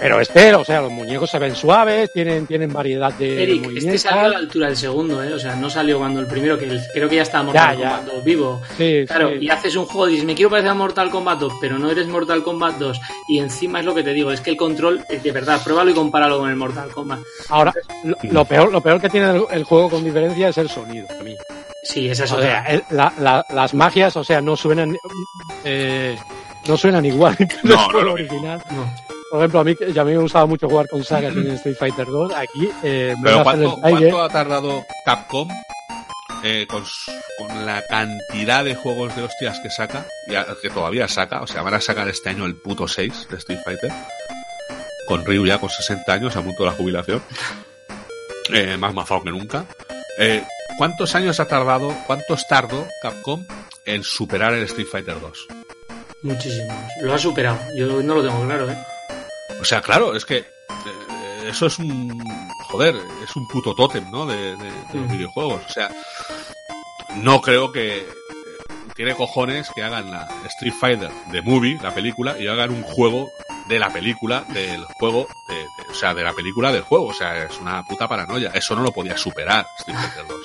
Pero este, o sea, los muñecos se ven suaves, tienen, tienen variedad de Eric, movimientos. este salió a la altura del segundo, ¿eh? O sea, no salió cuando el primero, que el- creo que ya estaba Mortal Ya, ya. Kombat 2 vivo. Sí, Claro, sí. y haces un juego y dices, me quiero parecer a Mortal Kombat 2, pero no eres Mortal Kombat 2. Y encima es lo que te digo, es que el control, de verdad, pruébalo y compáralo con el Mortal Kombat. Ahora, lo, lo peor, lo peor que tiene el, el juego con diferencia es el sonido, a mí. Sí, esa es O sea, otra. el- la- la- las magias, o sea, no suenan, eh, no suenan igual [LAUGHS] que el No, mismo. original. No. Por ejemplo, a mí, que- ya a mí me gustaba mucho jugar con sagas en Street Fighter 2. Aquí, eh, me Pero voy a hacer ¿cuánto, cuánto ha tardado Capcom eh, con, su- con la cantidad de juegos de hostias que saca, ya, que todavía saca, o sea, van a sacar este año el puto 6 de Street Fighter, con Ryu ya con 60 años a punto de la jubilación, [LAUGHS] eh, más mazado que nunca. Eh, ¿Cuántos años ha tardado, cuántos tardó Capcom en superar el Street Fighter 2? Muchísimos. Lo ha superado. Yo no lo tengo claro, ¿eh? O sea, claro, es que eh, eso es un. Joder, es un puto tótem, ¿no? De, de- de los videojuegos. O sea, no creo que. eh, Tiene cojones que hagan la Street Fighter de Movie, la película, y hagan un juego de la película, del juego, de, de- o sea, de la película del juego. O sea, es una puta paranoia. Eso no lo podía superar Street Fighter 2.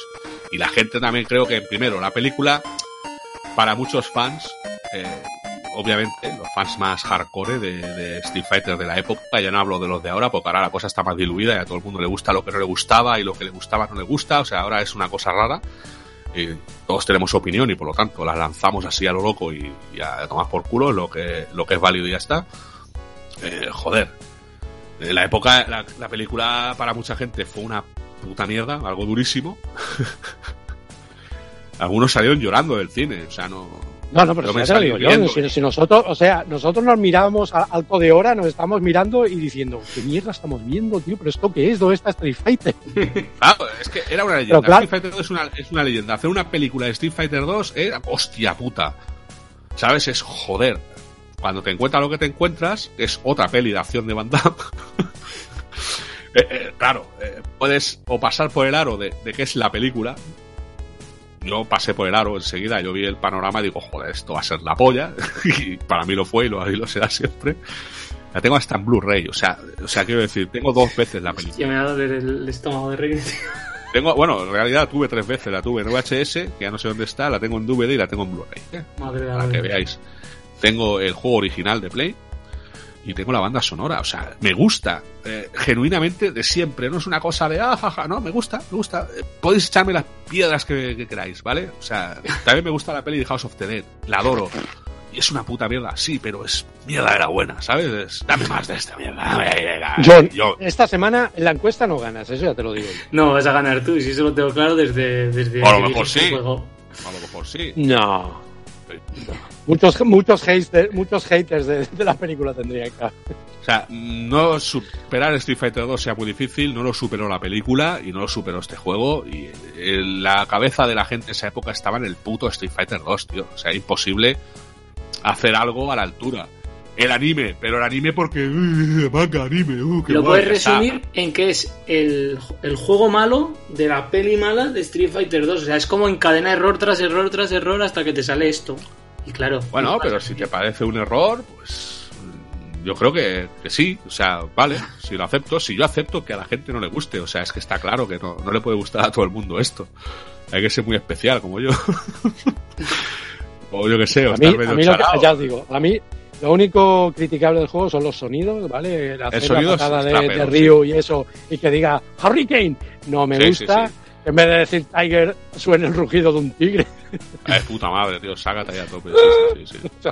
Y la gente también creo que, primero, la película, para muchos fans, eh, obviamente, los fans más hardcore de, de Street Fighter de la época, ya no hablo de los de ahora, porque ahora la cosa está más diluida y a todo el mundo le gusta lo que no le gustaba y lo que le gustaba no le gusta, o sea, ahora es una cosa rara. Y todos tenemos opinión y por lo tanto la lanzamos así a lo loco y, y a tomar por culo lo que, lo que es válido y ya está. Eh, joder. En la época, la, la película para mucha gente fue una puta mierda, algo durísimo. [LAUGHS] Algunos salieron llorando del cine, o sea, no, No, no, pero si me digo yo, si, si nosotros, o sea, nosotros nos mirábamos a- alto de hora, nos estamos mirando y diciendo, ¿qué mierda estamos viendo, tío? ¿Pero esto qué es? ¿Dónde está Street Fighter? [LAUGHS] Claro, es que era una leyenda. Claro- Street Fighter 2 es una, es una leyenda. Hacer una película de Street Fighter 2 era hostia puta. ¿Sabes? Es joder. Cuando te encuentras lo que te encuentras, es otra peli de acción de Van Damme. [LAUGHS] Eh, eh, claro, eh, puedes o pasar por el aro de, de que es la película. Yo pasé por el aro enseguida, yo vi el panorama y digo, joder, esto va a ser la polla. [LAUGHS] y para mí lo fue y lo, y lo será siempre. La tengo hasta en Blu-ray, o sea, o sea, quiero decir, tengo dos veces la película. Hostia, me va a doler el estómago de reír. Tengo, bueno, en realidad la tuve tres veces. La tuve en VHS, que ya no sé dónde está, la tengo en DVD y la tengo en Blu-ray. ¿eh? Madre Para que Dios. veáis. Tengo el juego original de Play y tengo la banda sonora. O sea, me gusta eh, genuinamente de siempre. No es una cosa de, ah, jaja, no, me gusta, me gusta. Eh, podéis echarme las piedras que, que queráis, ¿vale? O sea, también me gusta la peli de House of the Dead. La adoro. Y es una puta mierda, sí, pero es mierda de la buena, ¿sabes? Es, dame más de esta mierda. John, Yo- esta semana en la encuesta no ganas, eso ya te lo digo. No, vas a ganar tú, si eso lo tengo claro desde, desde A lo mejor sí. juego. a lo mejor sí. No. Muchos, muchos, haters, muchos haters de, de la película tendría que. O sea, no superar Street Fighter 2 sea muy difícil, no lo superó la película y no lo superó este juego. Y eh, la cabeza de la gente en esa época estaba en el puto Street Fighter 2, tío. O sea, imposible hacer algo a la altura. El anime, pero el anime porque. "Uh, manga, anime, uh, qué Lo guay", puedes está. resumir en que es el, el juego malo de la peli mala de Street Fighter 2. O sea, es como encadena error tras error tras error hasta que te sale esto. Y claro. Bueno, no pero si te parece un error, pues. Yo creo que, que sí, o sea, vale, [LAUGHS] si lo acepto, si yo acepto que a la gente no le guste, o sea, es que está claro que no, no le puede gustar a todo el mundo esto. Hay que ser muy especial, como yo. [LAUGHS] o yo que sé, o A mí, estar a medio mí lo que, charao. ya os digo, a mí lo único criticable del juego son los sonidos, ¿vale? La, hacer sonido patada de, de Ryu y eso, y que diga Hurricane, no me Sí, gusta. sí. En vez de decir Tiger, suene el rugido de un tigre. Ay, puta madre, tío, sácate ahí a tope. Sí, sí, sí, sí.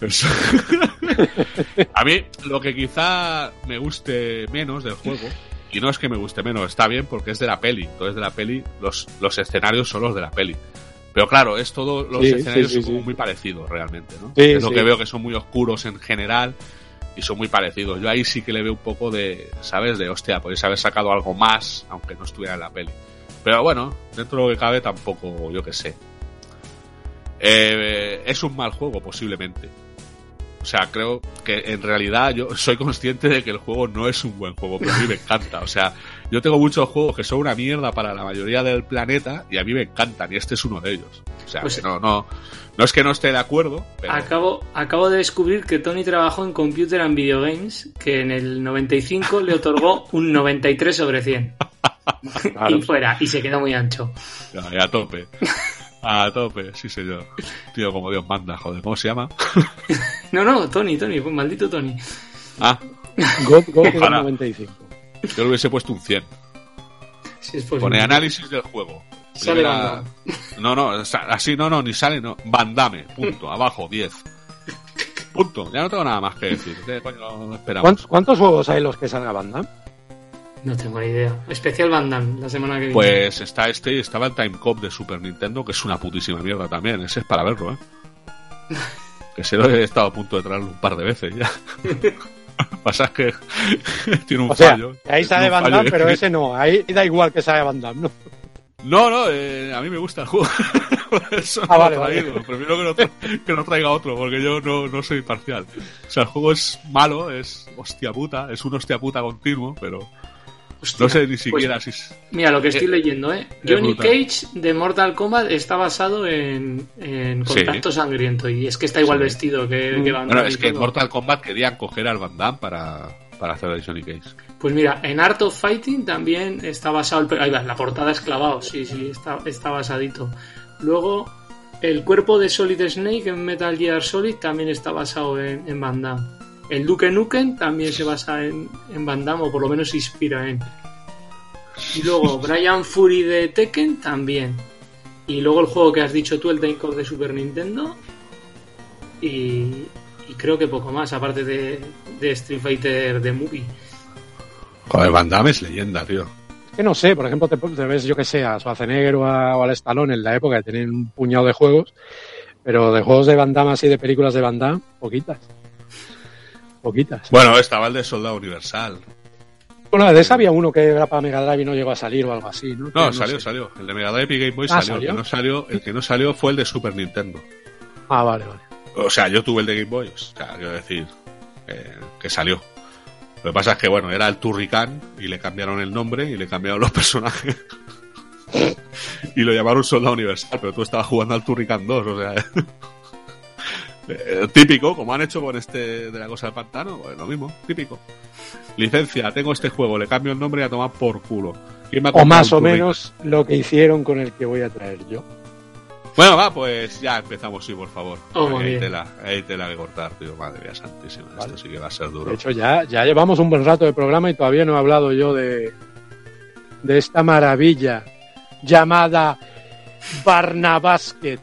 [LAUGHS] Eso. [LAUGHS] a mí, lo que quizá me guste menos del juego, y no es que me guste menos, está bien porque es de la peli. Entonces, de la peli, los, los escenarios son los de la peli. Pero claro, es todo, los Sí, escenarios sí, sí, son como sí. muy parecidos realmente, ¿no? Sí, es lo que veo que son muy oscuros en general y son muy parecidos. Yo ahí sí que le veo un poco de, ¿sabes? De hostia, podéis haber sacado algo más aunque no estuviera en la peli. Pero bueno, dentro de lo que cabe tampoco, yo que sé. Eh, es un mal juego, posiblemente. O sea, creo que en realidad yo soy consciente de que el juego no es un buen juego, pero a mí me encanta. O sea, yo tengo muchos juegos que son una mierda para la mayoría del planeta y a mí me encantan y este es uno de ellos. O sea, Pues- que no, no, no es que no esté de acuerdo, pero Acabo, acabo de descubrir que Tony trabajó en Computer and Video Games, que en el 95 le otorgó un 93 sobre 100. Claro. Y fuera, y se quedó muy ancho. ya, ya a tope. A tope, sí señor. Tío, como Dios manda, joder, ¿cómo se llama? [LAUGHS] No, no, Tony, Tony, pues maldito Tony. Ah, God, God del Ojalá. 95. Yo le hubiese puesto un 100. [LAUGHS] Si es posible. Pone análisis del juego. Sale Primera-. No, no, así no, no, ni sale, no. Bandame, punto, [LAUGHS] abajo, 10. Punto, ya no tengo nada más que decir. ¿Qué coño? ¿Cuántos, cuántos juegos hay los que salga banda? No tengo ni idea. Especial Van Damme, la semana que viene. Pues está este y estaba el Time Cop de Super Nintendo, que es una putísima mierda también. Ese es para verlo, ¿eh? [LAUGHS] Que se lo he estado a punto de traerlo un par de veces ya. Pasa que [LAUGHS] tiene un O fallo. ahí sale Van Damme, pero ese no. Ahí da igual que salga Van Damme, ¿no? No, no, eh, a mí me gusta el juego. Por [LAUGHS] eso Ah, no vale, lo vale. Prefiero que no, tra- que no traiga otro, porque yo no, no soy parcial. O sea, el juego es malo, es hostia puta, es un hostia puta continuo, pero Hostia, no sé ni pues, siquiera si es... Mira lo que estoy leyendo, ¿eh? es Johnny brutal. Cage de Mortal Kombat está basado en, en Sí. Contacto Sangriento y es que está igual Sí. vestido que, que Van Bueno, Damme es y que en. Mortal Kombat querían coger al Van Damme para, para hacer el Johnny Cage. Pues mira, en Art of Fighting también está basado. El... Ahí va, la portada es clavado, sí, sí, está, está basadito. Luego, el cuerpo de Solid Snake en Metal Gear Solid también está basado en, en Van Damme. El Duke Nukem también se basa en, en Van Damme, o por lo menos se inspira en. Y luego, [LAUGHS] Brian Fury de Tekken también. Y luego el juego que has dicho tú, el Time de Super Nintendo. Y, y creo que poco más, aparte de, de Street Fighter The Movie. Joder, Van Damme es leyenda, tío. Es que no sé, por ejemplo, te, te ves, yo que sé, a Schwarzenegger o, a- o al Stallone en la época que tenían un puñado de juegos, pero de juegos de Van Damme así, de películas de Van Damme, poquitas. Poquitas. Bueno, estaba el de Soldado Universal. Bueno, de esa había uno que era para Mega Drive y no llegó a salir o algo así, ¿no? No, salió, sé. salió. El de Mega Drive y Game Boy Ah, salió. El, que no salió. el que no salió fue el de Super Nintendo. Ah, vale, vale. O sea, yo tuve el de Game Boy. O sea, quiero decir eh, que salió. Lo que pasa es que, bueno, era el Turrican y le cambiaron el nombre y le cambiaron los [LAUGHS] personajes. y lo llamaron Soldado Universal, pero tú estabas jugando al Turrican 2, o sea. [LAUGHS] eh, típico, como han hecho con este de la cosa del pantano, pues lo mismo, típico. Licencia, tengo este juego, le cambio el nombre y a tomar por culo. ¿Quién me ha O más o menos lo que hicieron con el que voy a traer yo. Bueno, va, pues ya empezamos, sí, por favor. Oh, bien. tela, hay tela que cortar, tío. Madre mía, santísima. Vale. Esto sí que va a ser duro. De hecho, ya, ya llevamos un buen rato de programa y todavía no he hablado yo de, de esta maravilla llamada Barnabasket.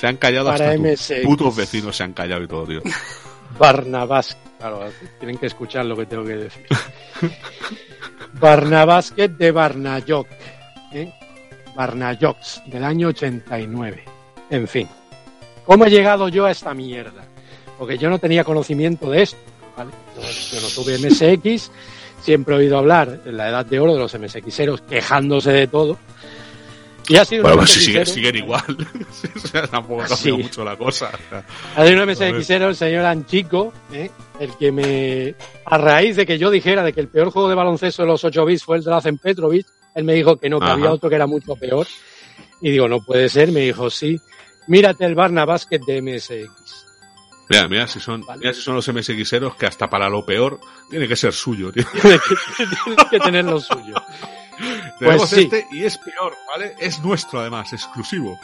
Se han callado Para hasta MSX. putos vecinos se han callado y todo, tío. [LAUGHS] Barnabás. Claro, tienen que escuchar lo que tengo que decir. [LAUGHS] Barnabásquet de Barnayoc. ¿eh? Barnayocs, del año 89. En fin. ¿Cómo he llegado yo a esta mierda? Porque yo no tenía conocimiento de esto. ¿vale? Yo, yo no tuve MSX. Siempre he oído hablar en la edad de oro de los MSXeros quejándose de todo. Y ha sido Bueno, pues si siguen, igual. [LAUGHS] o sea, tampoco ha Sí. cambiado mucho la cosa. o sea. Hay un MSXero, el señor Anchico, ¿eh? el que me. A raíz de que yo dijera de que el peor juego de baloncesto de los 8 bits fue el Drazen Petrovic, él me dijo que no, que Ajá. había otro que era mucho peor. Y digo, no puede ser. Me dijo, sí. Mírate el Barna Basket de MSX. Mira, mira si son, Vale. mira si son los MSXeros que hasta para lo peor tiene que ser suyo. [LAUGHS] Tiene que, tiene que tener lo suyo. [LAUGHS] Tenemos sí. este y es peor, ¿vale? Es nuestro además, exclusivo.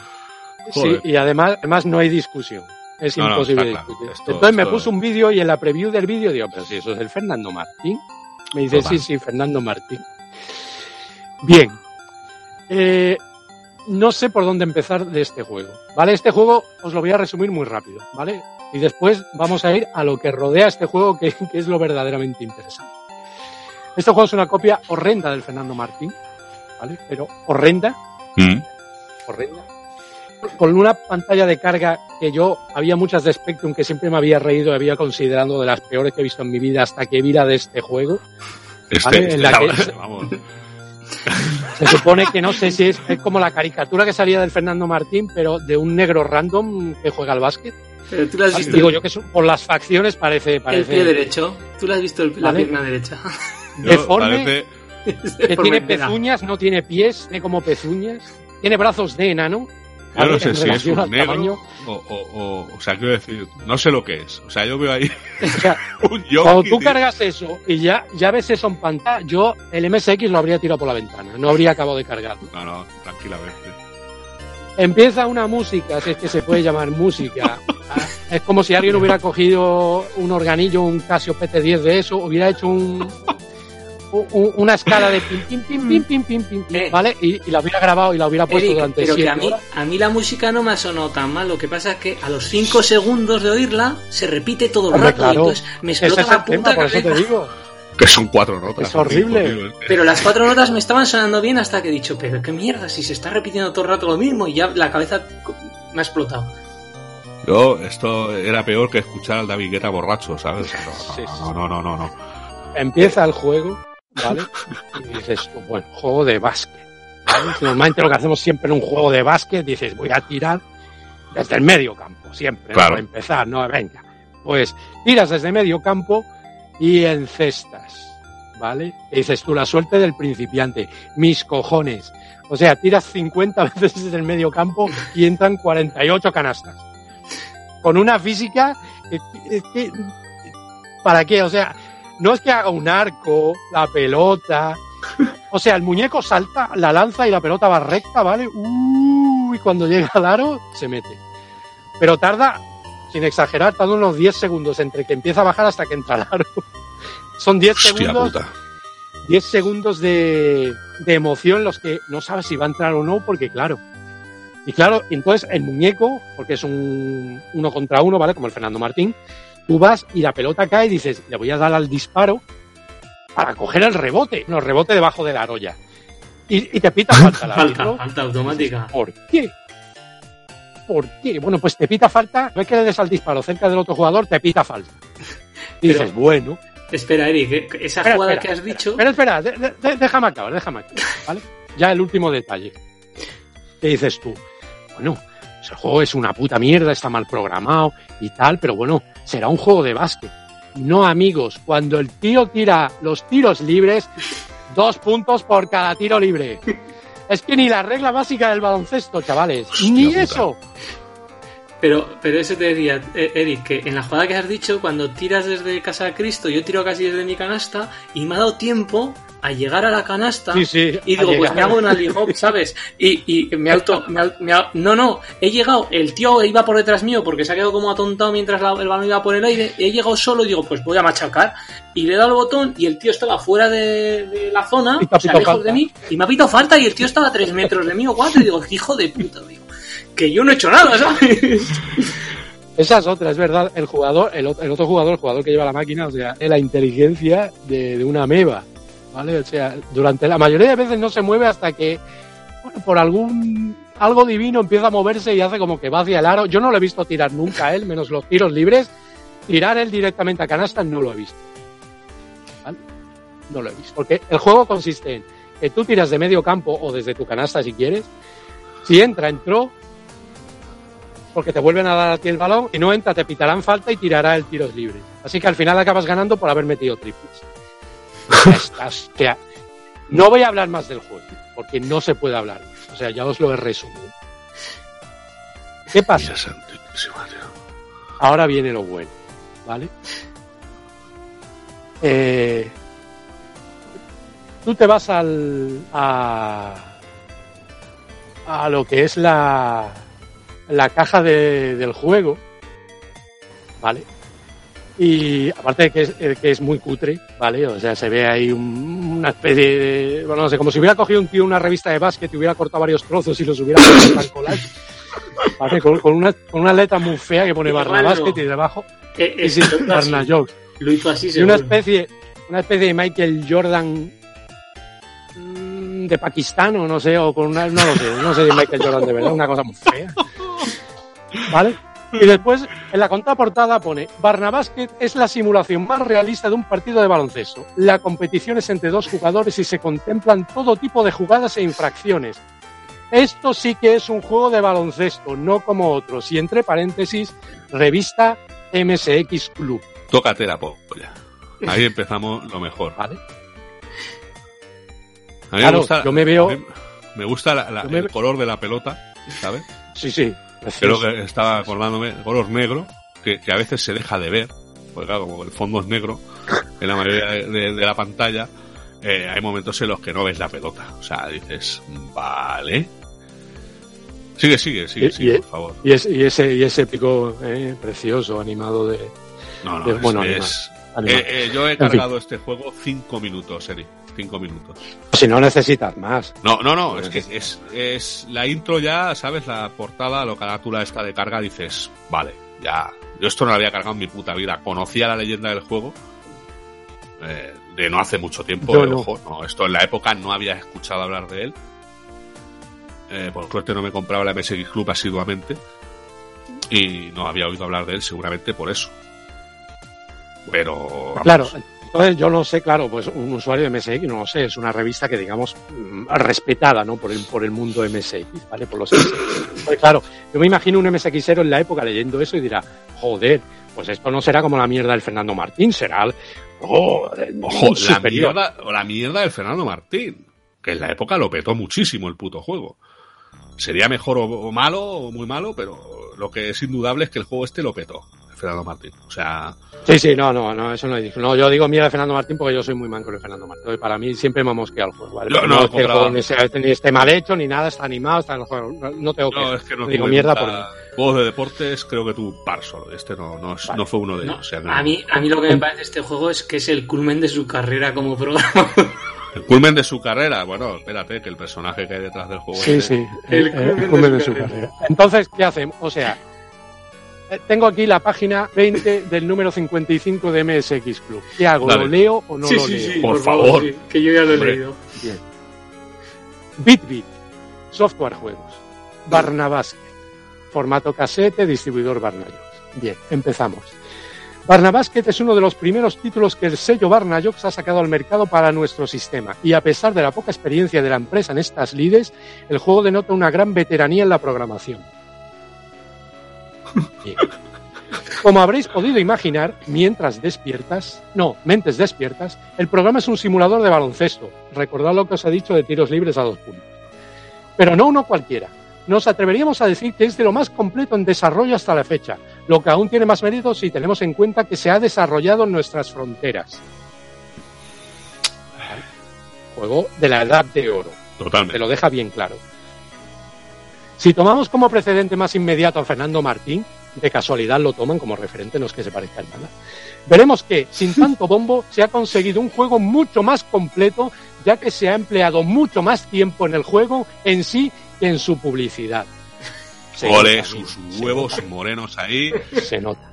Sí, y además, además no hay discusión. Es No, no, imposible claro. discutir. Esto- Entonces me puso un vídeo y en la preview del vídeo digo, pero si eso es el Fernando Martín. Me dice, Total. sí, sí, Fernando Martín. Bien. Eh, no sé por dónde empezar de este juego. ¿Vale? Este juego os lo voy a resumir muy rápido, ¿vale? Y después vamos a ir a lo que rodea este juego, que, que es lo verdaderamente interesante. Este juego es una copia horrenda del Fernando Martín, ¿vale? Pero horrenda, Mm. horrenda. Con una pantalla de carga que yo había muchas de Spectrum que siempre me había reído y había considerado de las peores que he visto en mi vida hasta que vi la de este juego. Este, Vale, en este la que- vamos. Se supone que no sé si es, es como la caricatura que salía del Fernando Martín, pero de un negro random que juega al básquet. Pero tú lo has visto Digo yo que son- por las facciones parece, el pie derecho. Tú lo has visto el- la Vale. pierna derecha. Deforme, parece- que [LAUGHS] tiene pezuñas, no tiene pies, tiene como pezuñas, tiene brazos de enano. yo no sé si es un negro tamaño. o, o, o, o sea, quiero decir, no sé lo que es. O sea, yo veo ahí [LAUGHS] O sea, [LAUGHS] un yonki, Cuando tú tío. cargas eso y ya, ya ves eso en pantalla, yo el MSX lo habría tirado por la ventana, no habría acabado de cargar. No, no, tranquilamente. Empieza una música, si es que se puede llamar música. Ah, Es como si alguien hubiera cogido un organillo, un Casio PT10 de eso, hubiera hecho un, una escala de pim, pim, pim, pim, mm. pim, pim, pim, pim ¿vale? Y, la hubiera grabado y la hubiera puesto Eric, durante pero que a mí, a mí la música no me ha sonado tan mal, lo que pasa es que a los 5 segundos de oírla se repite todo el rato, y entonces me explota la punta tema, por Que son cuatro notas. Es horrible. Pero las cuatro notas me estaban sonando bien hasta que he dicho, pero qué mierda, si se está repitiendo todo el rato lo mismo y ya la cabeza me ha explotado. Yo, esto era peor que escuchar al David Guetta borracho, ¿sabes? No, no, no, no, no. Empieza el juego ¿vale? Y dices bueno, juego de básquet. ¿vale? Normalmente lo que hacemos siempre en un juego de básquet, dices, voy a tirar desde el medio campo, siempre. Claro. para empezar, no, venga. Pues tiras desde medio campo y encestas, ¿vale? Y dices tú, la suerte del principiante, mis cojones. O sea, tiras 50 [LAUGHS] veces desde el medio campo y entran 48 canastas. Con una física que, es que- ¿para qué? O sea, no es que haga un arco, la pelota. O sea, el muñeco salta, la lanza y la pelota va recta, ¿vale? Uh, y cuando llega al aro, se mete. Pero tarda, sin exagerar, tarda unos 10 segundos entre que empieza a bajar hasta que entra al aro. [LAUGHS] Son 10 Hostia segundos, puta. 10 segundos de, de emoción los que no sabes si va a entrar o no, porque claro. Y claro, entonces el muñeco, porque es un uno contra uno, ¿vale? Como el Fernando Martín, tú vas y la pelota cae y dices, le voy a dar al disparo para coger el rebote. No, rebote debajo de la aroya. Y, y te pita falta el [LAUGHS] Falta, árbitro. falta automática. ¿Por qué? ¿Por qué? Bueno, pues te pita falta, no es que le des al disparo cerca del otro jugador, te pita falta. [LAUGHS] Y dices, bueno, Espera, Eric, eh, esa Espera, jugada espera, que has dicho. Pero espera, de- de- de- déjame acabar, déjame acabar, ¿vale? Ya el último detalle. ¿Qué dices tú? Bueno, el juego es una puta mierda, está mal programado y tal, pero bueno, será un juego de básquet. No, amigos, cuando el tío tira los tiros libres, dos puntos por cada tiro libre. Es que ni la regla básica del baloncesto, chavales. Hostia ni puta. eso. Pero, pero eso te decía, eh, Eric, que en la jugada que has dicho, cuando tiras desde casa de Cristo, yo tiro casi desde mi canasta y me ha dado tiempo a llegar a la canasta. Sí, sí. Y digo, pues me hago una hop, ¿sabes? Y, y me auto. Me, me no, no, he llegado, el tío iba por detrás mío porque se ha quedado como atontado mientras la- el balón iba por el aire. He llegado solo y digo, pues voy a machacar. Y le he dado el botón y el tío estaba fuera de, de la zona, o sea, lejos de mí, y me ha pitado falta y el tío estaba a tres metros de mí o cuatro. Y digo, hijo de puta, digo. que yo no he hecho nada, ¿sabes? Esa es otra, es verdad. El jugador, el, ot- el otro jugador, el jugador que lleva la máquina, o sea, es la inteligencia de, de una ameba, ¿vale? O sea, durante la mayoría de veces no se mueve hasta que, bueno, por algún algo divino empieza a moverse y hace como que va hacia el aro. Yo no lo he visto tirar nunca a él, menos los tiros libres. Tirar él directamente a canasta no lo he visto. ¿Vale? No lo he visto. Porque el juego consiste en que tú tiras de medio campo o desde tu canasta si quieres. Si entra, entró. Porque te vuelven a dar a ti el balón. Y no entra, te pitarán falta y tirará el tiros libres. Así que al final acabas ganando por haber metido triples. Ya estás. No voy a hablar más del juego, porque no se puede hablar. O sea, ya os lo he resumido. ¿Qué pasa? Ahora viene lo bueno, ¿vale? Eh, tú te vas al, a, a lo que es la, la caja de- del juego, ¿vale? Y aparte de que es, eh, que es muy cutre, ¿vale? O sea, se ve ahí un- una especie de... Bueno, no sé, como si hubiera cogido un tío una revista de básquet y hubiera cortado varios trozos y los hubiera puesto en collage. [LAUGHS] ¿vale? Con, con una, con una letra muy fea que pone Barna. Basket y debajo Eh, y eh, sí, así, Barna Jokes. Lo hizo así, Y una especie, una especie de Michael Jordan mm, de Pakistán o no sé, o con una, no lo sé, no sé de Michael Jordan de verdad, una cosa muy fea. [LAUGHS] ¿Vale? Y después, en la contraportada pone, Barnabasket es la simulación más realista de un partido de baloncesto. La competición es entre dos jugadores y se contemplan todo tipo de jugadas e infracciones. Esto sí que es un juego de baloncesto, no como otros. Y entre paréntesis, revista MSX Club. Tócate la polla. Ahí empezamos lo mejor. ¿Vale? A mí Claro, me gusta, yo me veo- me gusta la- la- Yo me el color de la pelota, ¿sabes? Sí, sí. Creo que estaba acordándome, color negro, que, que a veces se deja de ver, porque claro, como el fondo es negro, en la mayoría de, de- de la pantalla, eh, hay momentos en los que no ves la pelota. O sea, dices, vale. Sigue, sigue, sigue, sigue, y- por favor. Y, es- y ese, y ese pico eh, precioso, animado de. No, no, es es, bueno es- animado. eh, eh, yo he En fin. cargado este juego cinco minutos, Eri. Cinco minutos. Si no necesitas más. No, no, no, es que es, es la intro ya, ¿sabes? La portada, la carátula esta de carga, dices, vale, ya. Yo esto no lo había cargado en mi puta vida. Conocía la leyenda del juego eh, de no hace mucho tiempo. Yo no. ojo, no, esto en la época no había escuchado hablar de él. Eh, por suerte no me compraba la MSX Club asiduamente y no había oído hablar de él seguramente por eso. Pero vamos, Claro. Entonces yo no sé, claro, pues un usuario de MSX, no lo sé, es una revista que digamos mm, respetada, ¿no? Por el, por el mundo MSX, ¿vale? Por los MSX. Pues claro, yo me imagino un MSXero en la época leyendo eso y dirá, joder, pues esto no será como la mierda del Fernando Martín, será oh, Ojo, la mierda, la mierda del Fernando Martín, que en la época lo petó muchísimo el puto juego. Sería mejor o, o malo, o muy malo, pero lo que es indudable es que el juego este lo petó, el Fernando Martín. O sea, Sí, sí, no, no, no, eso no digo. No, yo digo mierda de Fernando Martín porque yo soy muy manco de Fernando Martín. Y Para mí siempre me ha mosqueado el juego, ¿vale? No, no, es que el compraba. juego ni, sea- ni esté mal hecho ni nada, está animado, está en el juego. No, no tengo que. no, es que no digo mierda por mí. Juegos de deportes creo que tuve un par solo. Este no, no, es- Vale. no fue uno de No, ellos. o sea que a, no. mí, a mí lo que me parece de este juego es que es el culmen de su carrera como programa. [LAUGHS] El culmen de su carrera, bueno, espérate, que el personaje que hay detrás del juego Sí, es- sí. El eh, culmen de culmen su de su carrera. carrera. Entonces, ¿qué hacemos? O sea, tengo aquí la página 20 del número 55 de MSX Club. ¿Qué hago? Dale. ¿Lo leo o no sí, lo sí, leo? sí, Por por, favor, favor. sí, que yo ya lo he Hombre. leído. Bien. BitBit, software juegos. Barnabasket, formato casete, distribuidor Barnayox. Bien, empezamos. Barnabasket es uno de los primeros títulos que el sello Barnayox ha sacado al mercado para nuestro sistema, y a pesar de la poca experiencia de la empresa en estas lides, el juego denota una gran veteranía en la programación. Como habréis podido imaginar, mientras despiertas, no, mentes despiertas, el programa es un simulador de baloncesto. Recordad lo que os he dicho de tiros libres a dos puntos. Pero no uno cualquiera. Nos atreveríamos a decir que es de lo más completo en desarrollo hasta la fecha, lo que aún tiene más mérito si tenemos en cuenta que se ha desarrollado en nuestras fronteras. Juego de la edad de oro te Totalmente. lo deja bien claro. Si tomamos como precedente más inmediato a Fernando Martín, de casualidad lo toman como referente, no es que se parezca en nada, veremos que, sin tanto bombo, se ha conseguido un juego mucho más completo, ya que se ha empleado mucho más tiempo en el juego en sí que en su publicidad. Se Ole, sus huevos morenos ahí. Se nota.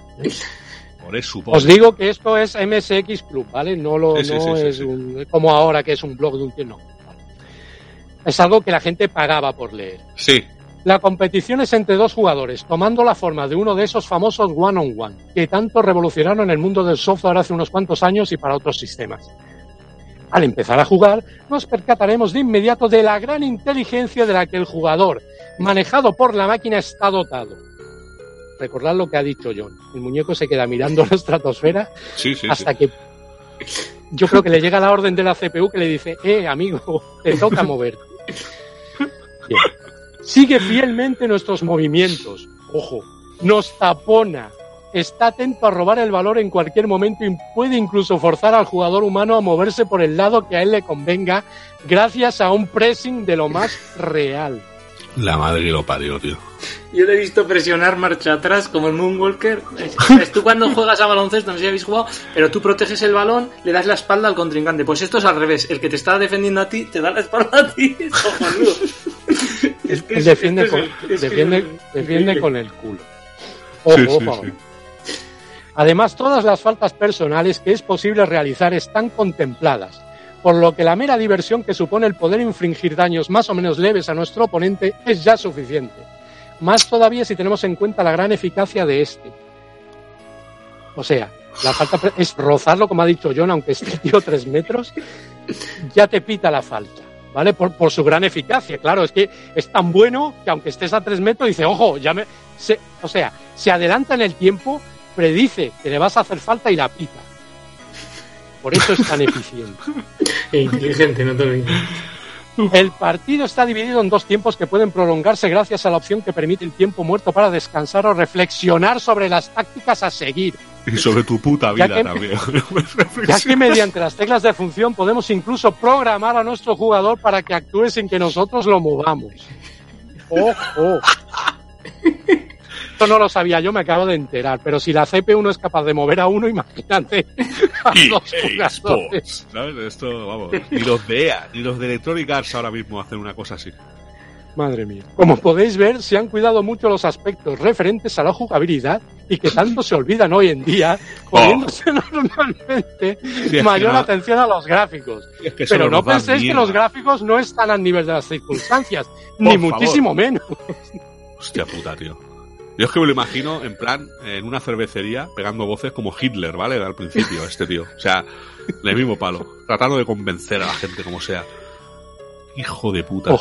Ole, su Os digo que esto es MSX Club, ¿vale? No, lo, Sí, no sí, sí, es un- como ahora que es un blog de un tío, no. Es algo que la gente pagaba por leer. Sí, La competición es entre dos jugadores, tomando la forma de uno de esos famosos one-on-one, que tanto revolucionaron el mundo del software hace unos cuantos años y para otros sistemas. Al empezar a jugar, nos percataremos de inmediato de la gran inteligencia de la que el jugador, manejado por la máquina, está dotado. Recordad lo que ha dicho John. El muñeco se queda mirando [LAUGHS] la estratosfera sí, sí. hasta sí. que yo creo que le llega la orden de la CPU que le dice, eh, amigo, te toca mover. [LAUGHS] Bien. Sigue fielmente nuestros movimientos. Ojo, nos tapona. Está atento a robar el valor en cualquier momento y puede incluso forzar al jugador humano a moverse por el lado que a él le convenga gracias a un pressing de lo más real. La madre que lo parió, tío. Yo le he visto presionar marcha atrás como el Moonwalker. Es, tú cuando juegas a baloncesto, no sé si habéis jugado, pero tú proteges el balón, le das la espalda al contrincante. Pues esto es al revés. El que te está defendiendo a ti, te da la espalda a ti. [LAUGHS] Es que defiende, con, defiende, defiende el culo. Ojo, Sí, sí, ojo. sí. Además, todas las faltas personales que es posible realizar están contempladas, por lo que la mera diversión que supone el poder infligir daños más o menos leves a nuestro oponente es ya suficiente. Más todavía si tenemos en cuenta la gran eficacia de este. O sea, la falta es rozarlo, como ha dicho John, aunque esté [LAUGHS] tío tres metros, ya te pita la falta. ¿Vale? Por, por su gran eficacia, claro, es que es tan bueno que aunque estés a tres metros, dice, ojo, ya me. se- o sea, se adelanta en el tiempo, predice que le vas a hacer falta y la pita. Por eso es tan eficiente. [LAUGHS] E inteligente, no te olvides. El partido está dividido en dos tiempos que pueden prolongarse gracias a la opción que permite el tiempo muerto para descansar o reflexionar sobre las tácticas a seguir. Y sobre tu puta Ya vida que- también. [LAUGHS] [LAUGHS] Ya que mediante las teclas de función podemos incluso programar a nuestro jugador para que actúe sin que nosotros lo movamos. ¡Ojo! Esto no lo sabía yo, me acabo de enterar. Pero si la CPU no es capaz de mover a uno, [LAUGHS] imagínate a EA jugadores. Sports, ¿sabes? Esto, vamos, ni los de EA, ni los de Electronic Arts ahora mismo hacen una cosa así. Madre mía. Como podéis ver, se han cuidado mucho los aspectos referentes a la jugabilidad y que tanto se olvidan hoy en día, poniéndose [LAUGHS] normalmente es que mayor no- atención a los gráficos. Es que Pero no penséis que los gráficos no están al nivel de las circunstancias, ni favor. muchísimo menos. Hostia puta, tío. Yo es que me lo imagino en plan, en una cervecería, pegando voces como Hitler, ¿vale? Al principio, [LAUGHS] este tío. O sea, del mismo palo. Tratando de convencer a la gente como sea. Hijo de puta.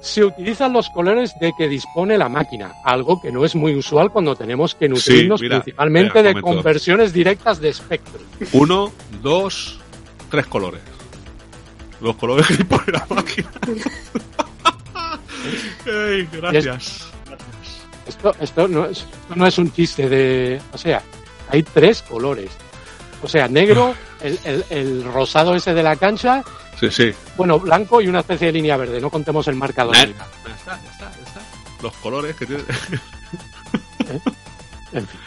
Se utilizan los colores de que dispone la máquina, algo que no es muy usual cuando tenemos que nutrirnos mira, principalmente mira, de conversiones directas de espectro. Uno, dos, tres colores. Los colores que pone la máquina. [LAUGHS] [LAUGHS] Ey, gracias. Esto, esto, no es, esto no es un chiste de... O sea, hay tres colores. O sea, negro, [LAUGHS] el, el- el rosado ese de la cancha, Sí, sí. bueno, blanco y una especie de línea verde. No contemos el marcador. Ya nada. está, ya está, ya está. Los colores que tiene. [LAUGHS] En fin.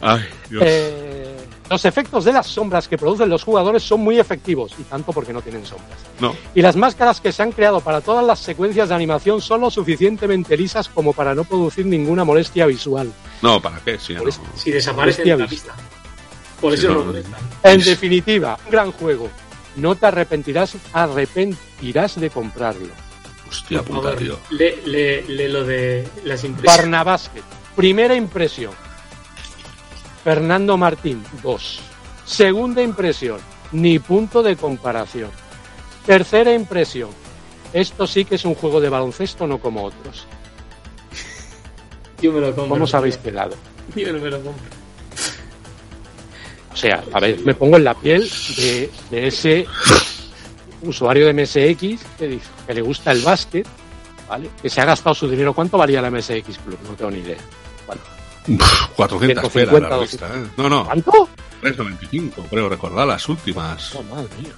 Ay, Dios. Eh, los efectos de las sombras que producen los jugadores son muy efectivos, y tanto porque no tienen sombras. No. Y las máscaras que se han creado para todas las secuencias de animación son lo suficientemente lisas como para no producir ninguna molestia visual. No, ¿para qué? Si no- Si desaparece de la vista. pista. Por eso no, lo no. molestan. En Sí. definitiva, un gran juego. No te arrepentirás, arrepentirás de comprarlo. Hostia puta, tío. lee, lee- lee lo de las impresiones. Barnabasket, primera impresión. Fernando Martín, 2. Segunda impresión, ni punto de comparación. Tercera impresión, esto sí que es un juego de baloncesto, no como otros. Yo me lo compro. ¿Cómo os habéis quedado? Yo no me lo compro. O sea, a ver, me pongo en la piel de, de ese usuario de MSX que, dice- que le gusta el básquet, ¿vale? Que se ha gastado su dinero. ¿Cuánto valía la MSX Club? No tengo ni idea. ¿Cuánto? 400 pelas 150, la revista, ¿eh? No, no, ¿Cuánto? 395, creo recordar las últimas. Oh, madre mía.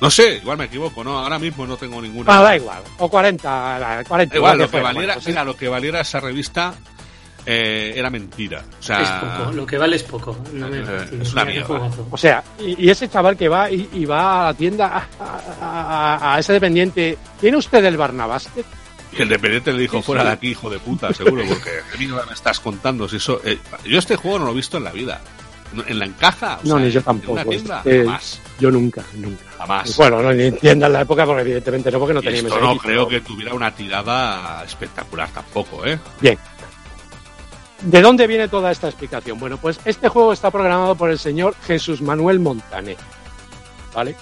No sé, igual me equivoco, no, ahora mismo no tengo ninguna. Ah, da igual. O 40, la- 40. Da igual, lo que fuera, valiera, bueno, pues mira, lo que valiera esa revista eh, era mentira. O sea, Es poco, lo que vale es poco. No me Eh, es una mierda. O sea, y, y ese chaval que va y, y va a la tienda a, a- a- a ese dependiente, ¿tiene usted el Barnabasket? Y el dependiente le dijo, fuera de aquí, hijo de puta, seguro, porque a mí no me estás contando si eso... eh, yo este juego no lo he visto en la vida. En la encaja, o No, sea, ni yo en tampoco. una tienda, Eh, jamás, Yo nunca, nunca. jamás. Bueno, no ni entiendan la época porque evidentemente no, porque no tenía esto MSX, no creo que tuviera una tirada espectacular tampoco, ¿eh? Bien. ¿De dónde viene toda esta explicación? Bueno, pues este juego está programado por el señor Jesús Manuel Montaner. ¿Vale?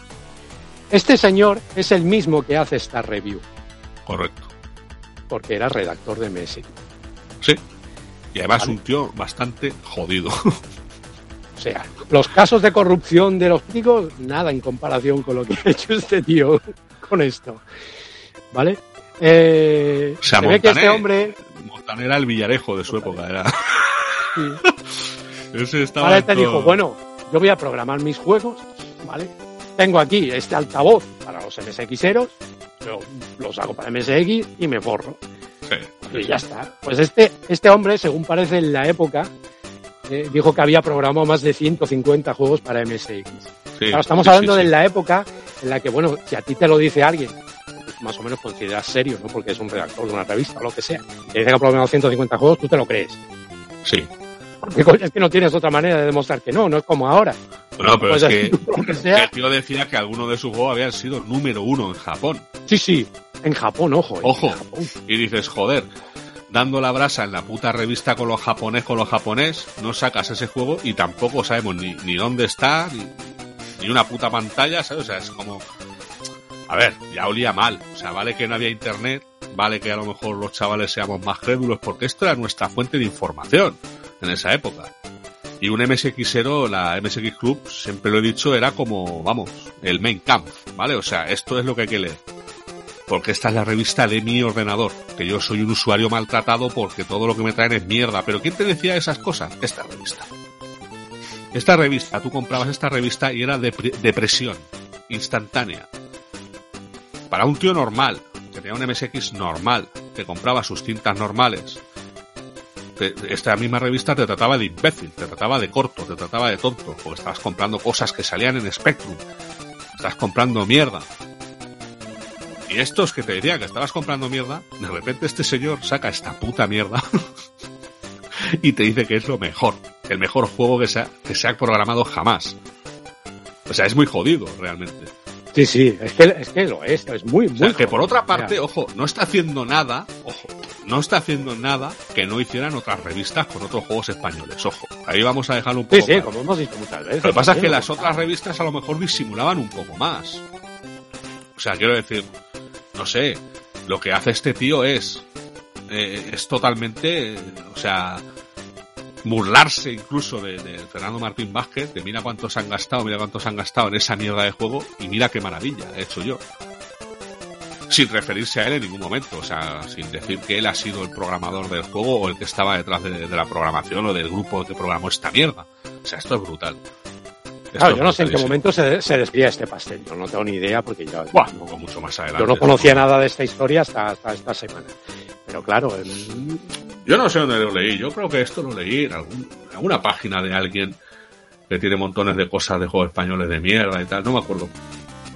Este señor es el mismo que hace esta review, Correcto. Porque era redactor de MSX. Sí. Y además Vale. un tío bastante jodido. O sea, los casos de corrupción de los críticos, nada en comparación con lo que ha hecho este tío con esto. ¿Vale? Eh, O sea, se ve que este hombre. Montaner era el villarejo de su época, era. sí, [LAUGHS] Ese estaba Vale, te todo- dijo, bueno, yo voy a programar mis juegos, ¿vale? Tengo aquí este altavoz para los MSXeros, yo los hago para MSX y me forro. Sí. Y ya está. Pues este, este hombre, según parece en la época, eh, dijo que había programado más de 150 juegos para MSX. Sí, Claro, estamos sí, hablando de la época en la que, bueno, si a ti te lo dice alguien, pues más o menos consideras serio, ¿no? Porque es un redactor de una revista o lo que sea. Te dice que ha programado 150 juegos, tú te lo crees. Sí. Es que no tienes otra manera de demostrar que no, no es como ahora. Bueno, pero Pues es que, sea. el tío decía que algunos de sus juegos habían sido número uno en Japón. Sí, sí, en Japón, ojo. eh, Ojo. Japón. Y dices, joder, dando la brasa en la puta revista con los japonés, con los japonés, no sacas ese juego y tampoco sabemos ni, ni dónde está, ni, ni una puta pantalla, ¿sabes? O sea, es como... A ver, ya olía mal. O sea, vale que no había internet, vale que a lo mejor los chavales seamos más crédulos, porque esto era nuestra fuente de información en esa época. Y un MSXero, la MSX Club, siempre lo he dicho, era como, vamos, el main camp, ¿vale? O sea, esto es lo que hay que leer porque esta es la revista de mi ordenador, que yo soy un usuario maltratado porque todo lo que me traen es mierda. Pero ¿quién te decía esas cosas? Esta revista. Esta revista, tú comprabas esta revista y era depre- depresión instantánea. Para un tío normal, que tenía un MSX normal, que compraba sus cintas normales, te- esta misma revista te trataba de imbécil, te trataba de corto, te trataba de tonto, porque estabas comprando cosas que salían en Spectrum, estás comprando mierda. Y estos que te dirían que estabas comprando mierda, de repente este señor saca esta puta mierda [LAUGHS] y te dice que es lo mejor, el mejor juego que se ha, que se ha programado jamás. O sea, es muy jodido realmente. Sí, sí, es que, es que lo es, es muy, O muy. sea, que por otra parte, ojo, no está haciendo nada, ojo, no está haciendo nada que no hicieran otras revistas con otros juegos españoles, ojo. Ahí vamos a dejarlo un Sí, poco sí, claro. como hemos dicho muchas veces. Lo que pasa es que las otras revistas a lo mejor disimulaban un poco más. O sea, quiero decir, no sé, lo que hace este tío es, eh, es totalmente, eh, o sea, burlarse incluso de, de Fernando Martín Vázquez, de mira cuántos han gastado, mira cuántos han gastado en esa mierda de juego y mira qué maravilla he hecho yo. Sin referirse a él en ningún momento, o sea, sin decir que él ha sido el programador del juego o el que estaba detrás de, de la programación o del grupo que programó esta mierda. O sea, esto es brutal. Esto Claro, yo no sé en qué momento se, se este pastel. Yo no tengo ni idea porque yo, Buah, poco mucho más adelante. yo no conocía nada de esta historia hasta, hasta esta semana. Pero claro, el- Yo no sé dónde lo leí. Yo creo que esto lo leí en, algún- en alguna página de alguien que tiene montones de cosas de juegos españoles de mierda y tal. No me acuerdo.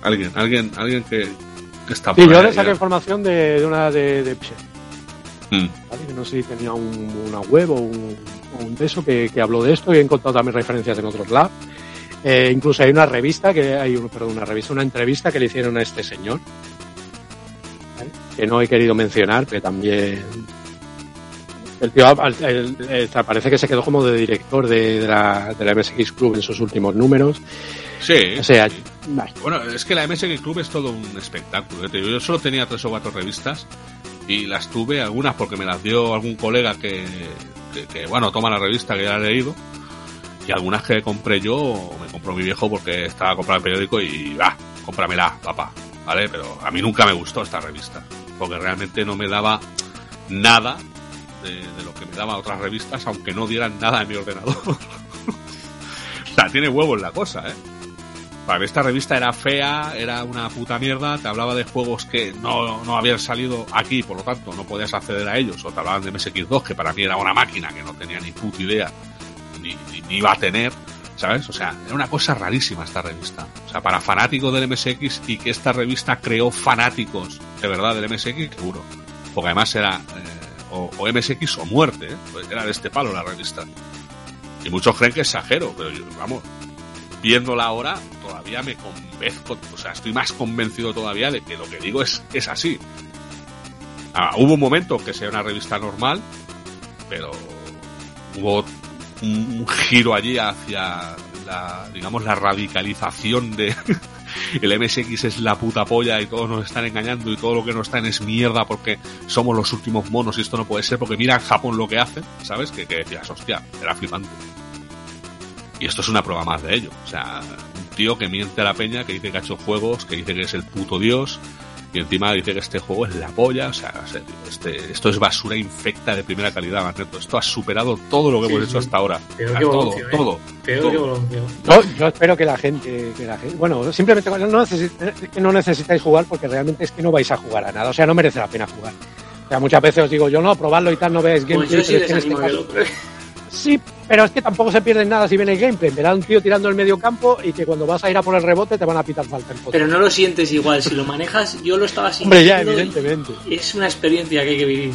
Alguien, alguien, alguien que está sí, yo le saqué información de, de una de, de Mm. no sé si tenía un- una web o un, o un de eso que, que habló de esto y he encontrado también referencias en otros lados. Eh, incluso hay una revista que hay un, perdón, una revista, una entrevista que le hicieron a este señor, ¿vale? que no he querido mencionar, que también el tío al- el- el- parece que se quedó como de director de, de la, de la MSX Club en sus últimos números. Sí. O sea, Bueno, es que la MSX Club es todo un espectáculo. ¿eh? Yo solo tenía tres o cuatro revistas y las tuve, algunas porque me las dio algún colega que, bueno, toma la revista que ya la leído y algunas que compré yo o me compró mi viejo porque estaba a comprar el periódico y va, cómpramela, papá, ¿vale? Pero a mí nunca me gustó esta revista porque realmente no me daba nada de, de lo que me daban otras revistas, aunque no dieran nada en mi ordenador. [LAUGHS] o sea, tiene huevos la cosa, ¿eh? Para mí esta revista era fea, era una puta mierda, te hablaba de juegos que no, no habían salido aquí, por lo tanto no podías acceder a ellos, o te hablaban de MSX2, que para mí era una máquina que no tenía ni puta idea, ni, ni, iba a tener, ¿sabes? O sea, era una cosa rarísima esta revista. O sea, para fanáticos del MSX y que esta revista creó fanáticos de verdad del MSX, seguro. porque además era eh, o, MSX o muerte, ¿eh? Pues era de este palo la revista. Y muchos creen que exagero, pero vamos, viéndola ahora todavía me convenzco, o sea, estoy más convencido todavía de que lo que digo es, es así. Ah, hubo un momento que sea una revista normal, pero hubo un, giro allí hacia la, digamos, la radicalización de [LAUGHS] el MSX es la puta polla y todos nos están engañando y todo lo que nos están es mierda porque somos los últimos monos y esto no puede ser porque mira en Japón lo que hacen, ¿sabes? Que, que decías, hostia, era flipante. Y esto es una prueba más de ello. O sea, un tío que miente a la peña, que dice que ha hecho juegos, que dice que es el puto dios, y encima dice que este juego es la polla. O sea, este, esto es basura infecta de primera calidad, Magneto. Esto ha superado todo lo que Sí, hemos sí. hecho hasta ahora. Peor que todo, Evolución, ¿eh? todo. Peor todo. que Evolución. Yo, yo espero que la gente, que la gente, bueno, simplemente no, necesi- es que no necesitáis jugar porque realmente es que no vais a jugar a nada, o sea, no merece la pena jugar. O sea, muchas veces os digo, yo no, probadlo y tal, no veáis Pues gameplay, yo sí pero es que en les este animo a que lo sí, pero es que tampoco se pierde nada si ven el gameplay. Verá un tío tirando el medio campo y que cuando vas a ir a por el rebote te van a pitar falta en Pero no lo sientes igual. Si lo manejas, yo lo estaba Hombre, ya, sintiendo evidentemente. Es una experiencia que hay que vivir.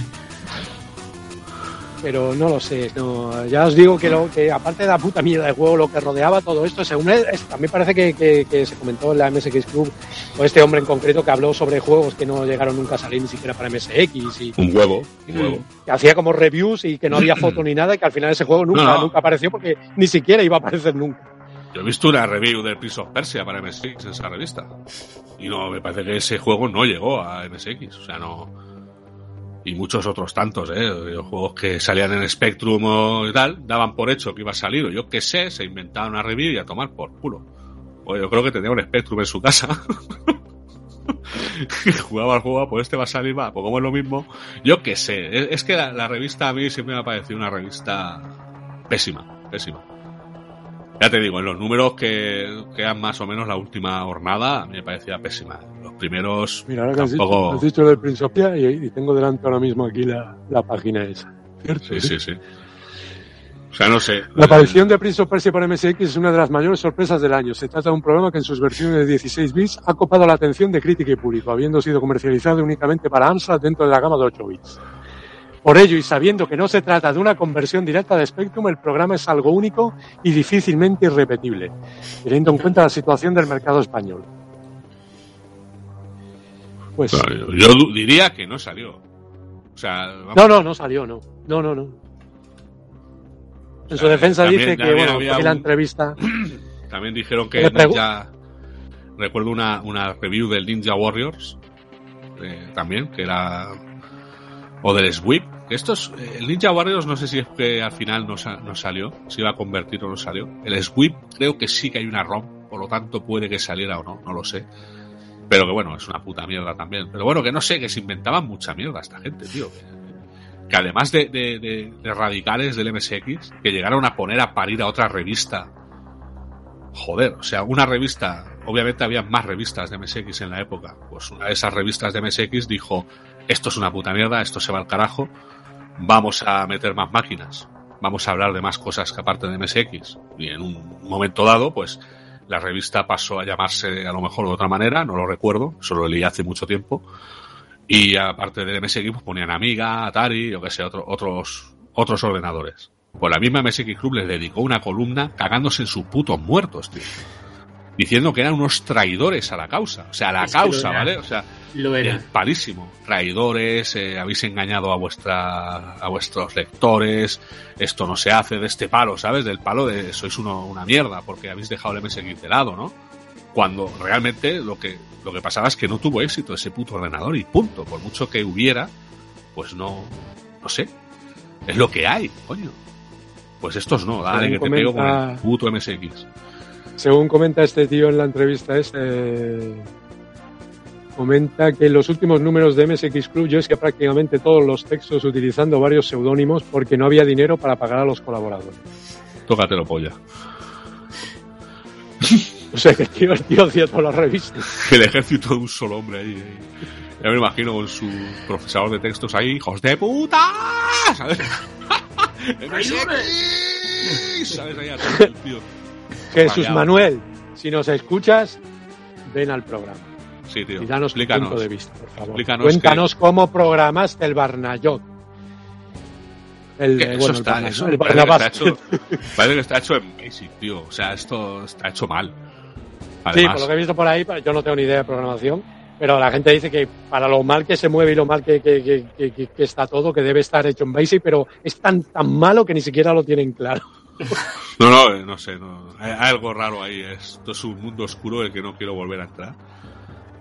Pero no lo sé. No, ya os digo que, lo, que aparte de la puta mierda de juego, lo que rodeaba todo esto, según él, es- también parece que, que- que se comentó en la MSX Club, o este hombre en concreto que habló sobre juegos que no llegaron nunca a salir ni siquiera para MSX y Un huevo, un Mm. huevo. que hacía como reviews y que no había foto ni nada y que al final ese juego nunca, No, no. nunca apareció porque ni siquiera iba a aparecer nunca. Yo he visto una review del Prince of Persia para MSX en esa revista. Y no, me parece que ese juego no llegó a MSX. O sea, no. Y muchos otros tantos, ¿eh? Juegos que salían en Spectrum o tal, daban por hecho que iba a salir. O yo qué sé, se inventaban una review y a tomar por culo. O yo creo que tenía un Spectrum en su casa. [LAUGHS] Y Jugaba al juego, pues este va a salir, va, pues como es lo mismo. Yo qué sé, es que la, la revista a mí siempre me ha parecido una revista pésima, pésima. Ya te digo, en los números que quedan más o menos la última jornada, a mí me parecía pésima. Los primeros Mira, ahora que has dicho, tampoco. has dicho del Persia y, y tengo delante ahora mismo aquí la, la página esa. ¿Cierto? Sí, sí, sí. O sea, no sé. La aparición de Prince of Persia para MSX es una de las mayores sorpresas del año. Se trata de un programa que en sus versiones de 16 bits ha copado la atención de crítica y público, habiendo sido comercializado únicamente para Amstrad dentro de la gama de 8 bits. Por ello, y sabiendo que no se trata de una conversión directa de Spectrum, el programa es algo único y difícilmente irrepetible, teniendo en cuenta la situación del mercado español. Pues, Yo, diría que no salió. O sea, vamos, no, no, no salió, no. No, no, no. En su sea, defensa también- dice que, bueno, que la un- entrevista... [CLEARS THROAT] también dijeron que Ninja. Recuerdo una, una review del Ninja Warriors. eh, también, que era. O del Sweep. Estos. eh, El Ninja Warriors no sé si es que al final no, no salió. Si iba a convertir o no salió. El Sweep creo que sí que hay una ROM. Por lo tanto puede que saliera o no. No lo sé. Pero que bueno, es una puta mierda también. Pero bueno, que no sé, que se inventaban mucha mierda esta gente, tío. Que, que además de, de- de- de radicales del MSX, que llegaron a poner a parir a otra revista. Joder, o sea, una revista, obviamente había más revistas de MSX en la época. Pues una de esas revistas de MSX dijo, esto es una puta mierda, esto se va al carajo, vamos a meter más máquinas, vamos a hablar de más cosas que aparte de MSX. Y en un momento dado, pues la revista pasó a llamarse a lo mejor de otra manera, no lo recuerdo, solo lo leí hace mucho tiempo. Y aparte del MSX, pues ponían Amiga, Atari, o que sé, otro- otros, otros ordenadores. Pues la misma MSX Club les dedicó una columna cagándose en sus putos muertos, tío. Diciendo que eran unos traidores a la causa. O sea, a la Es causa. ¿vale? O sea, Lo era. parísimo. Traidores, eh, habéis engañado a vuestra, a vuestros lectores, esto no se hace de este palo, ¿sabes? Del palo de sois uno, una mierda porque habéis dejado el MSX de lado, ¿no? Cuando realmente lo que, lo que pasaba es que no tuvo éxito ese puto ordenador y punto. Por mucho que hubiera, pues no, no sé. Es lo que hay, coño. Pues estos no, dale que te pego con el puto MSX. Según comenta este tío en la entrevista, este comenta que en los últimos números de MSX Club yo es que prácticamente todos los textos utilizando varios seudónimos porque no había dinero para pagar a los colaboradores. Tócatelo, polla. [LAUGHS] O sea que el tío, el tío hacía todas las revistas. el ejército de un solo hombre ahí. ahí. Ya me imagino con su procesador de textos ahí, hijos de puta, ¿sabes? [LAUGHS] ¿sabes? Ahí atrás el tío. Jesús. Manuel, si nos escuchas, ven al programa. Sí, tío. Y danos tu Explícanos. punto de vista, por favor. Explícanos Cuéntanos cómo programaste el Barnayot. El, Que eso bueno, el está, Barnayot, eso el parece, que está hecho, parece que está hecho en Basic, tío. O sea, esto está hecho mal. Sí, por lo que he visto por ahí, yo no tengo ni idea de programación, pero la gente dice que para lo mal que se mueve y lo mal que- que- que- que está todo, que debe estar hecho en Basic, pero es tan, tan malo que ni siquiera lo tienen claro. [LAUGHS] No, no, eh, no sé, no. Hay, algo raro ahí. Esto es un mundo oscuro en el que no quiero volver a entrar.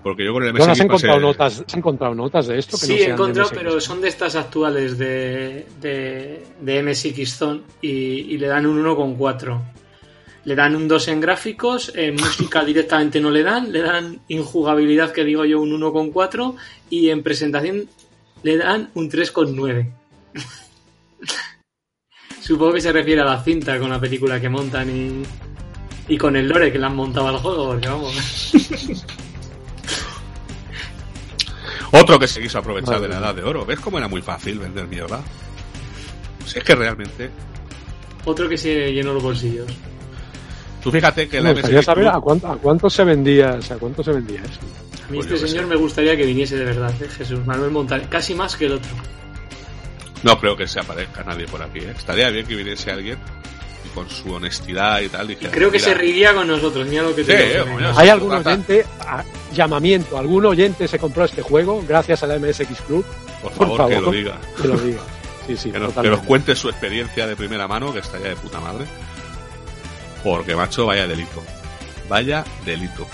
Porque yo con el ¿No has MSX encontrado pasé- notas, has encontrado notas de esto? Que Sí, no he encontrado, MSX? pero son de estas actuales de, de, de MSX Zone y, y le dan un 1,4. Le dan un 2 en gráficos, en música [LAUGHS] directamente no le dan, le dan injugabilidad, que digo yo, un 1,4 y en presentación le dan un 3,9. [LAUGHS] Supongo que se refiere a la cinta con la película que montan y, y con el lore que le han montado al juego, porque vamos. [LAUGHS] Otro que se quiso aprovechar de la edad de oro. ¿Ves cómo era muy fácil vender mierda? Si es que realmente. Otro que se llenó los bolsillos. Tú fíjate que Me la gustaría MSX saber Club- a cuánto, a cuánto se vendía, o sea, a cuánto se vendía eso. A mí Pues este señor sé. me gustaría que viniese de verdad, ¿eh? Jesús Manuel Montaner, casi más que el otro. No creo que se aparezca nadie por aquí. ¿eh? Estaría bien que viniese alguien y con su honestidad y tal. Y dijera, creo que "Mira, se reiría con nosotros, mira lo que te Sí, digo. coño, Hay algún trata- oyente, a- llamamiento, algún oyente se compró este juego gracias a la MSX Club, Por por favor, que lo diga. que lo diga. Sí, sí, [LAUGHS] Que nos, que nos cuente su experiencia de primera mano, que estaría de puta madre. Porque, macho, vaya delito. Vaya delito.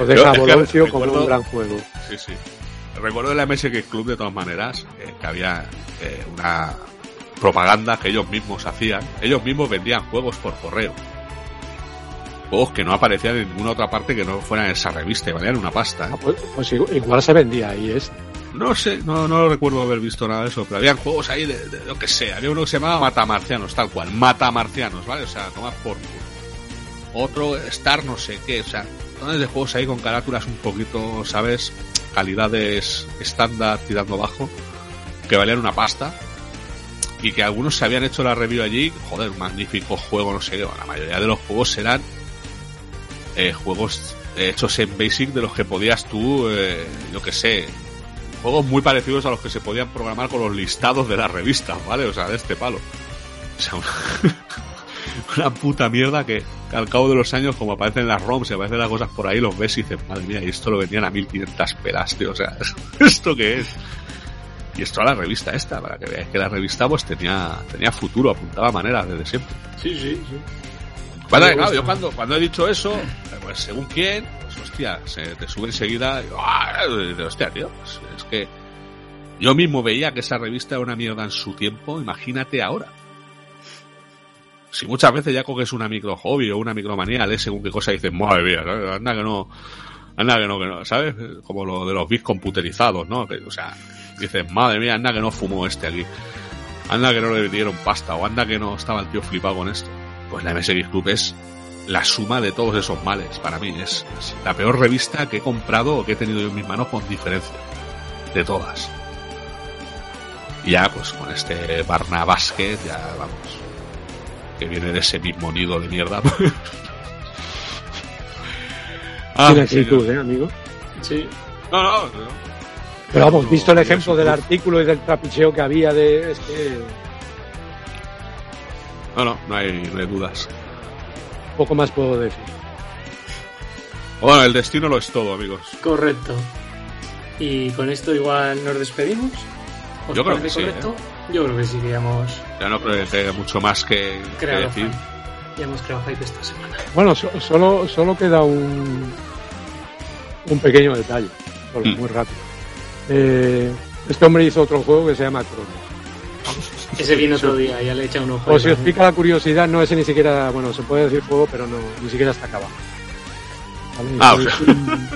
Os deja Boloncio como recuerdo- un gran juego. Sí, sí. Recuerdo de la MSX Club, de todas maneras, eh, que había eh, una propaganda que ellos mismos hacían. Ellos mismos vendían juegos por correo. Juegos que no aparecían en ninguna otra parte que no fuera en esa revista y valían una pasta. ¿eh? Ah, pues, pues igual, se vendía ahí, es. No sé, no, no recuerdo haber visto nada de eso, pero habían juegos ahí de, de lo que sé. Había uno que se llamaba Matamarcianos, tal cual. Matamarcianos, ¿vale? O sea, tomar por. Otro Star no sé qué, o sea, de juegos ahí con carátulas un poquito, ¿sabes? Calidades estándar tirando bajo, que valían una pasta. Y que algunos se habían hecho la review allí, joder, magnífico juego, no sé qué. La mayoría de los juegos eran eh, juegos hechos en Basic de los que podías tú, eh, yo que sé, juegos muy parecidos a los que se podían programar con los listados de las revistas, ¿vale? O sea, de este palo. O sea, [LAUGHS] [LAUGHS] una puta mierda que, al cabo de los años, como aparecen las ROMs y aparecen las cosas por ahí, los ves y dices, madre mía, y esto lo vendían a 1500 pelas, tío. O sea, [LAUGHS] ¿esto qué es? Y esto a la revista esta, para que veáis que la revista pues tenía, tenía futuro, apuntaba maneras desde siempre. Sí, sí, sí. Bueno, claro, yo cuando, cuando he dicho eso, pues según quién, pues hostia, se te sube enseguida, y, ¡ah! y hostia, tío, pues, es que yo mismo veía que esa revista era una mierda en su tiempo, imagínate ahora. Si muchas veces ya coges una micro hobby o una micromanía, lees según qué cosa y dices, madre mía, anda que no, anda que no, que no, ¿sabes? Como lo de los bits computerizados, ¿no? O sea, dices, madre mía, anda que no fumó este aquí. Anda que no le dieron pasta o anda que no estaba el tío flipado con esto. Pues la MSX Club es la suma de todos esos males. Para mí es, es la peor revista que he comprado o que he tenido yo en mis manos con diferencia. De todas. Y ya, pues con este Barna Basket, ya vamos. Que viene de ese mismo nido de mierda. [LAUGHS] Ah, Tiene señor. actitud, ¿eh, amigo? Sí. No, no, no. Pero vamos, No, visto el ejemplo del artículo y del trapicheo que había de... Es que No, no, no hay, no hay dudas. poco más puedo decir. Bueno, el destino lo es todo, amigos. Correcto. Y con esto igual nos despedimos. ¿Os Yo creo que sí, ¿eh? Yo creo que sí, que ya hemos Ya no creo que tenga mucho más que, que decir. hype. Ya hemos creado hype esta semana. Bueno, so- solo, solo queda un, un pequeño detalle, solo, Mm. muy rápido. Eh, este hombre hizo otro juego que se llama Cronos. Ese viene otro día, ya le he echado un ojo. O si os pica la curiosidad, no ese ni siquiera, bueno, se puede decir juego, pero no, ni siquiera está acabado. ¿Vale? Ah, Es o sea. un-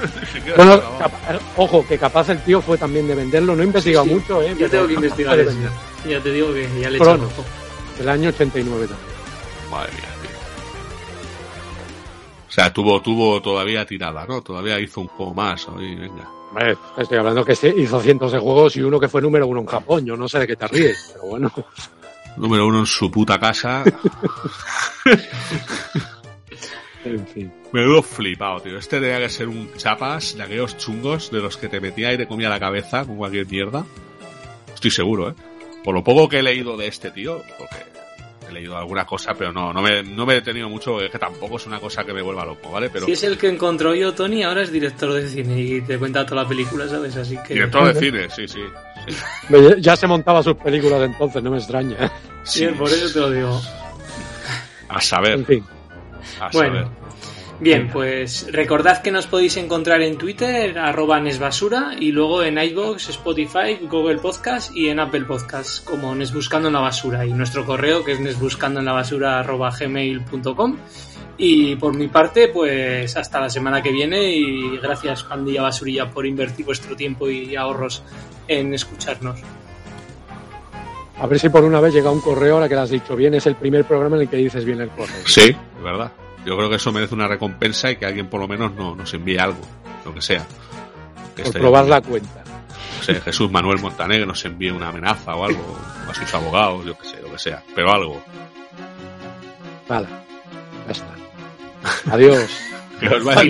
bueno, capa- ojo, que capaz el tío fue también de venderlo, no he investigado Sí, sí. mucho, ¿eh? Yo tengo que investigar eso. Ya te digo que ya le he. El año 89 también. Madre mía, tío. O sea, tuvo, tuvo todavía tirada, ¿no? Todavía hizo un juego más. Oye, venga. Hombre, estoy hablando que hizo cientos de juegos y uno que fue número uno en Japón. Yo no sé de qué te ríes, pero bueno. Número uno en su puta casa. [LAUGHS] En fin. Menudo flipado, tío. Este tenía que ser un chapas de aquellos chungos de los que te metía y te comía la cabeza con cualquier mierda. Estoy seguro, ¿eh? Por lo poco que he leído de este tío, porque he leído alguna cosa, pero no, no me, no me he detenido mucho, porque es que tampoco es una cosa que me vuelva loco, ¿vale? Pero Si es el que encontró yo, Tony, ahora es director de cine y te cuenta toda la película, ¿sabes? Así que. director de cine, sí, sí. sí. Me- Ya se montaba sus películas entonces, no me extraña. Sí, por eso te lo digo. A saber, En fin. A saber. Bueno, bien, pues recordad que nos podéis encontrar en Twitter, arroba nesbasura, y luego en iVoox, Spotify, Google Podcast y en Apple Podcast, como Nesbuscando en la Basura, y nuestro correo que es nesbuscando en la basura arroba gmail.com. Y por mi parte, pues hasta la semana que viene y gracias Pandilla Basurilla por invertir vuestro tiempo y ahorros en escucharnos. A ver si por una vez llega un correo ahora que lo has dicho bien. Es el primer programa en el que dices bien el correo. Sí, es verdad. Yo creo que eso merece una recompensa y que alguien por lo menos no, nos envíe algo, lo que sea. Que Por probar la cuenta. no sé, Jesús Manuel Montaner nos envíe una amenaza o algo, a sus abogados, yo que sé, lo que sea, pero algo. Vale. Ya está. Adiós. [LAUGHS] Que os vaya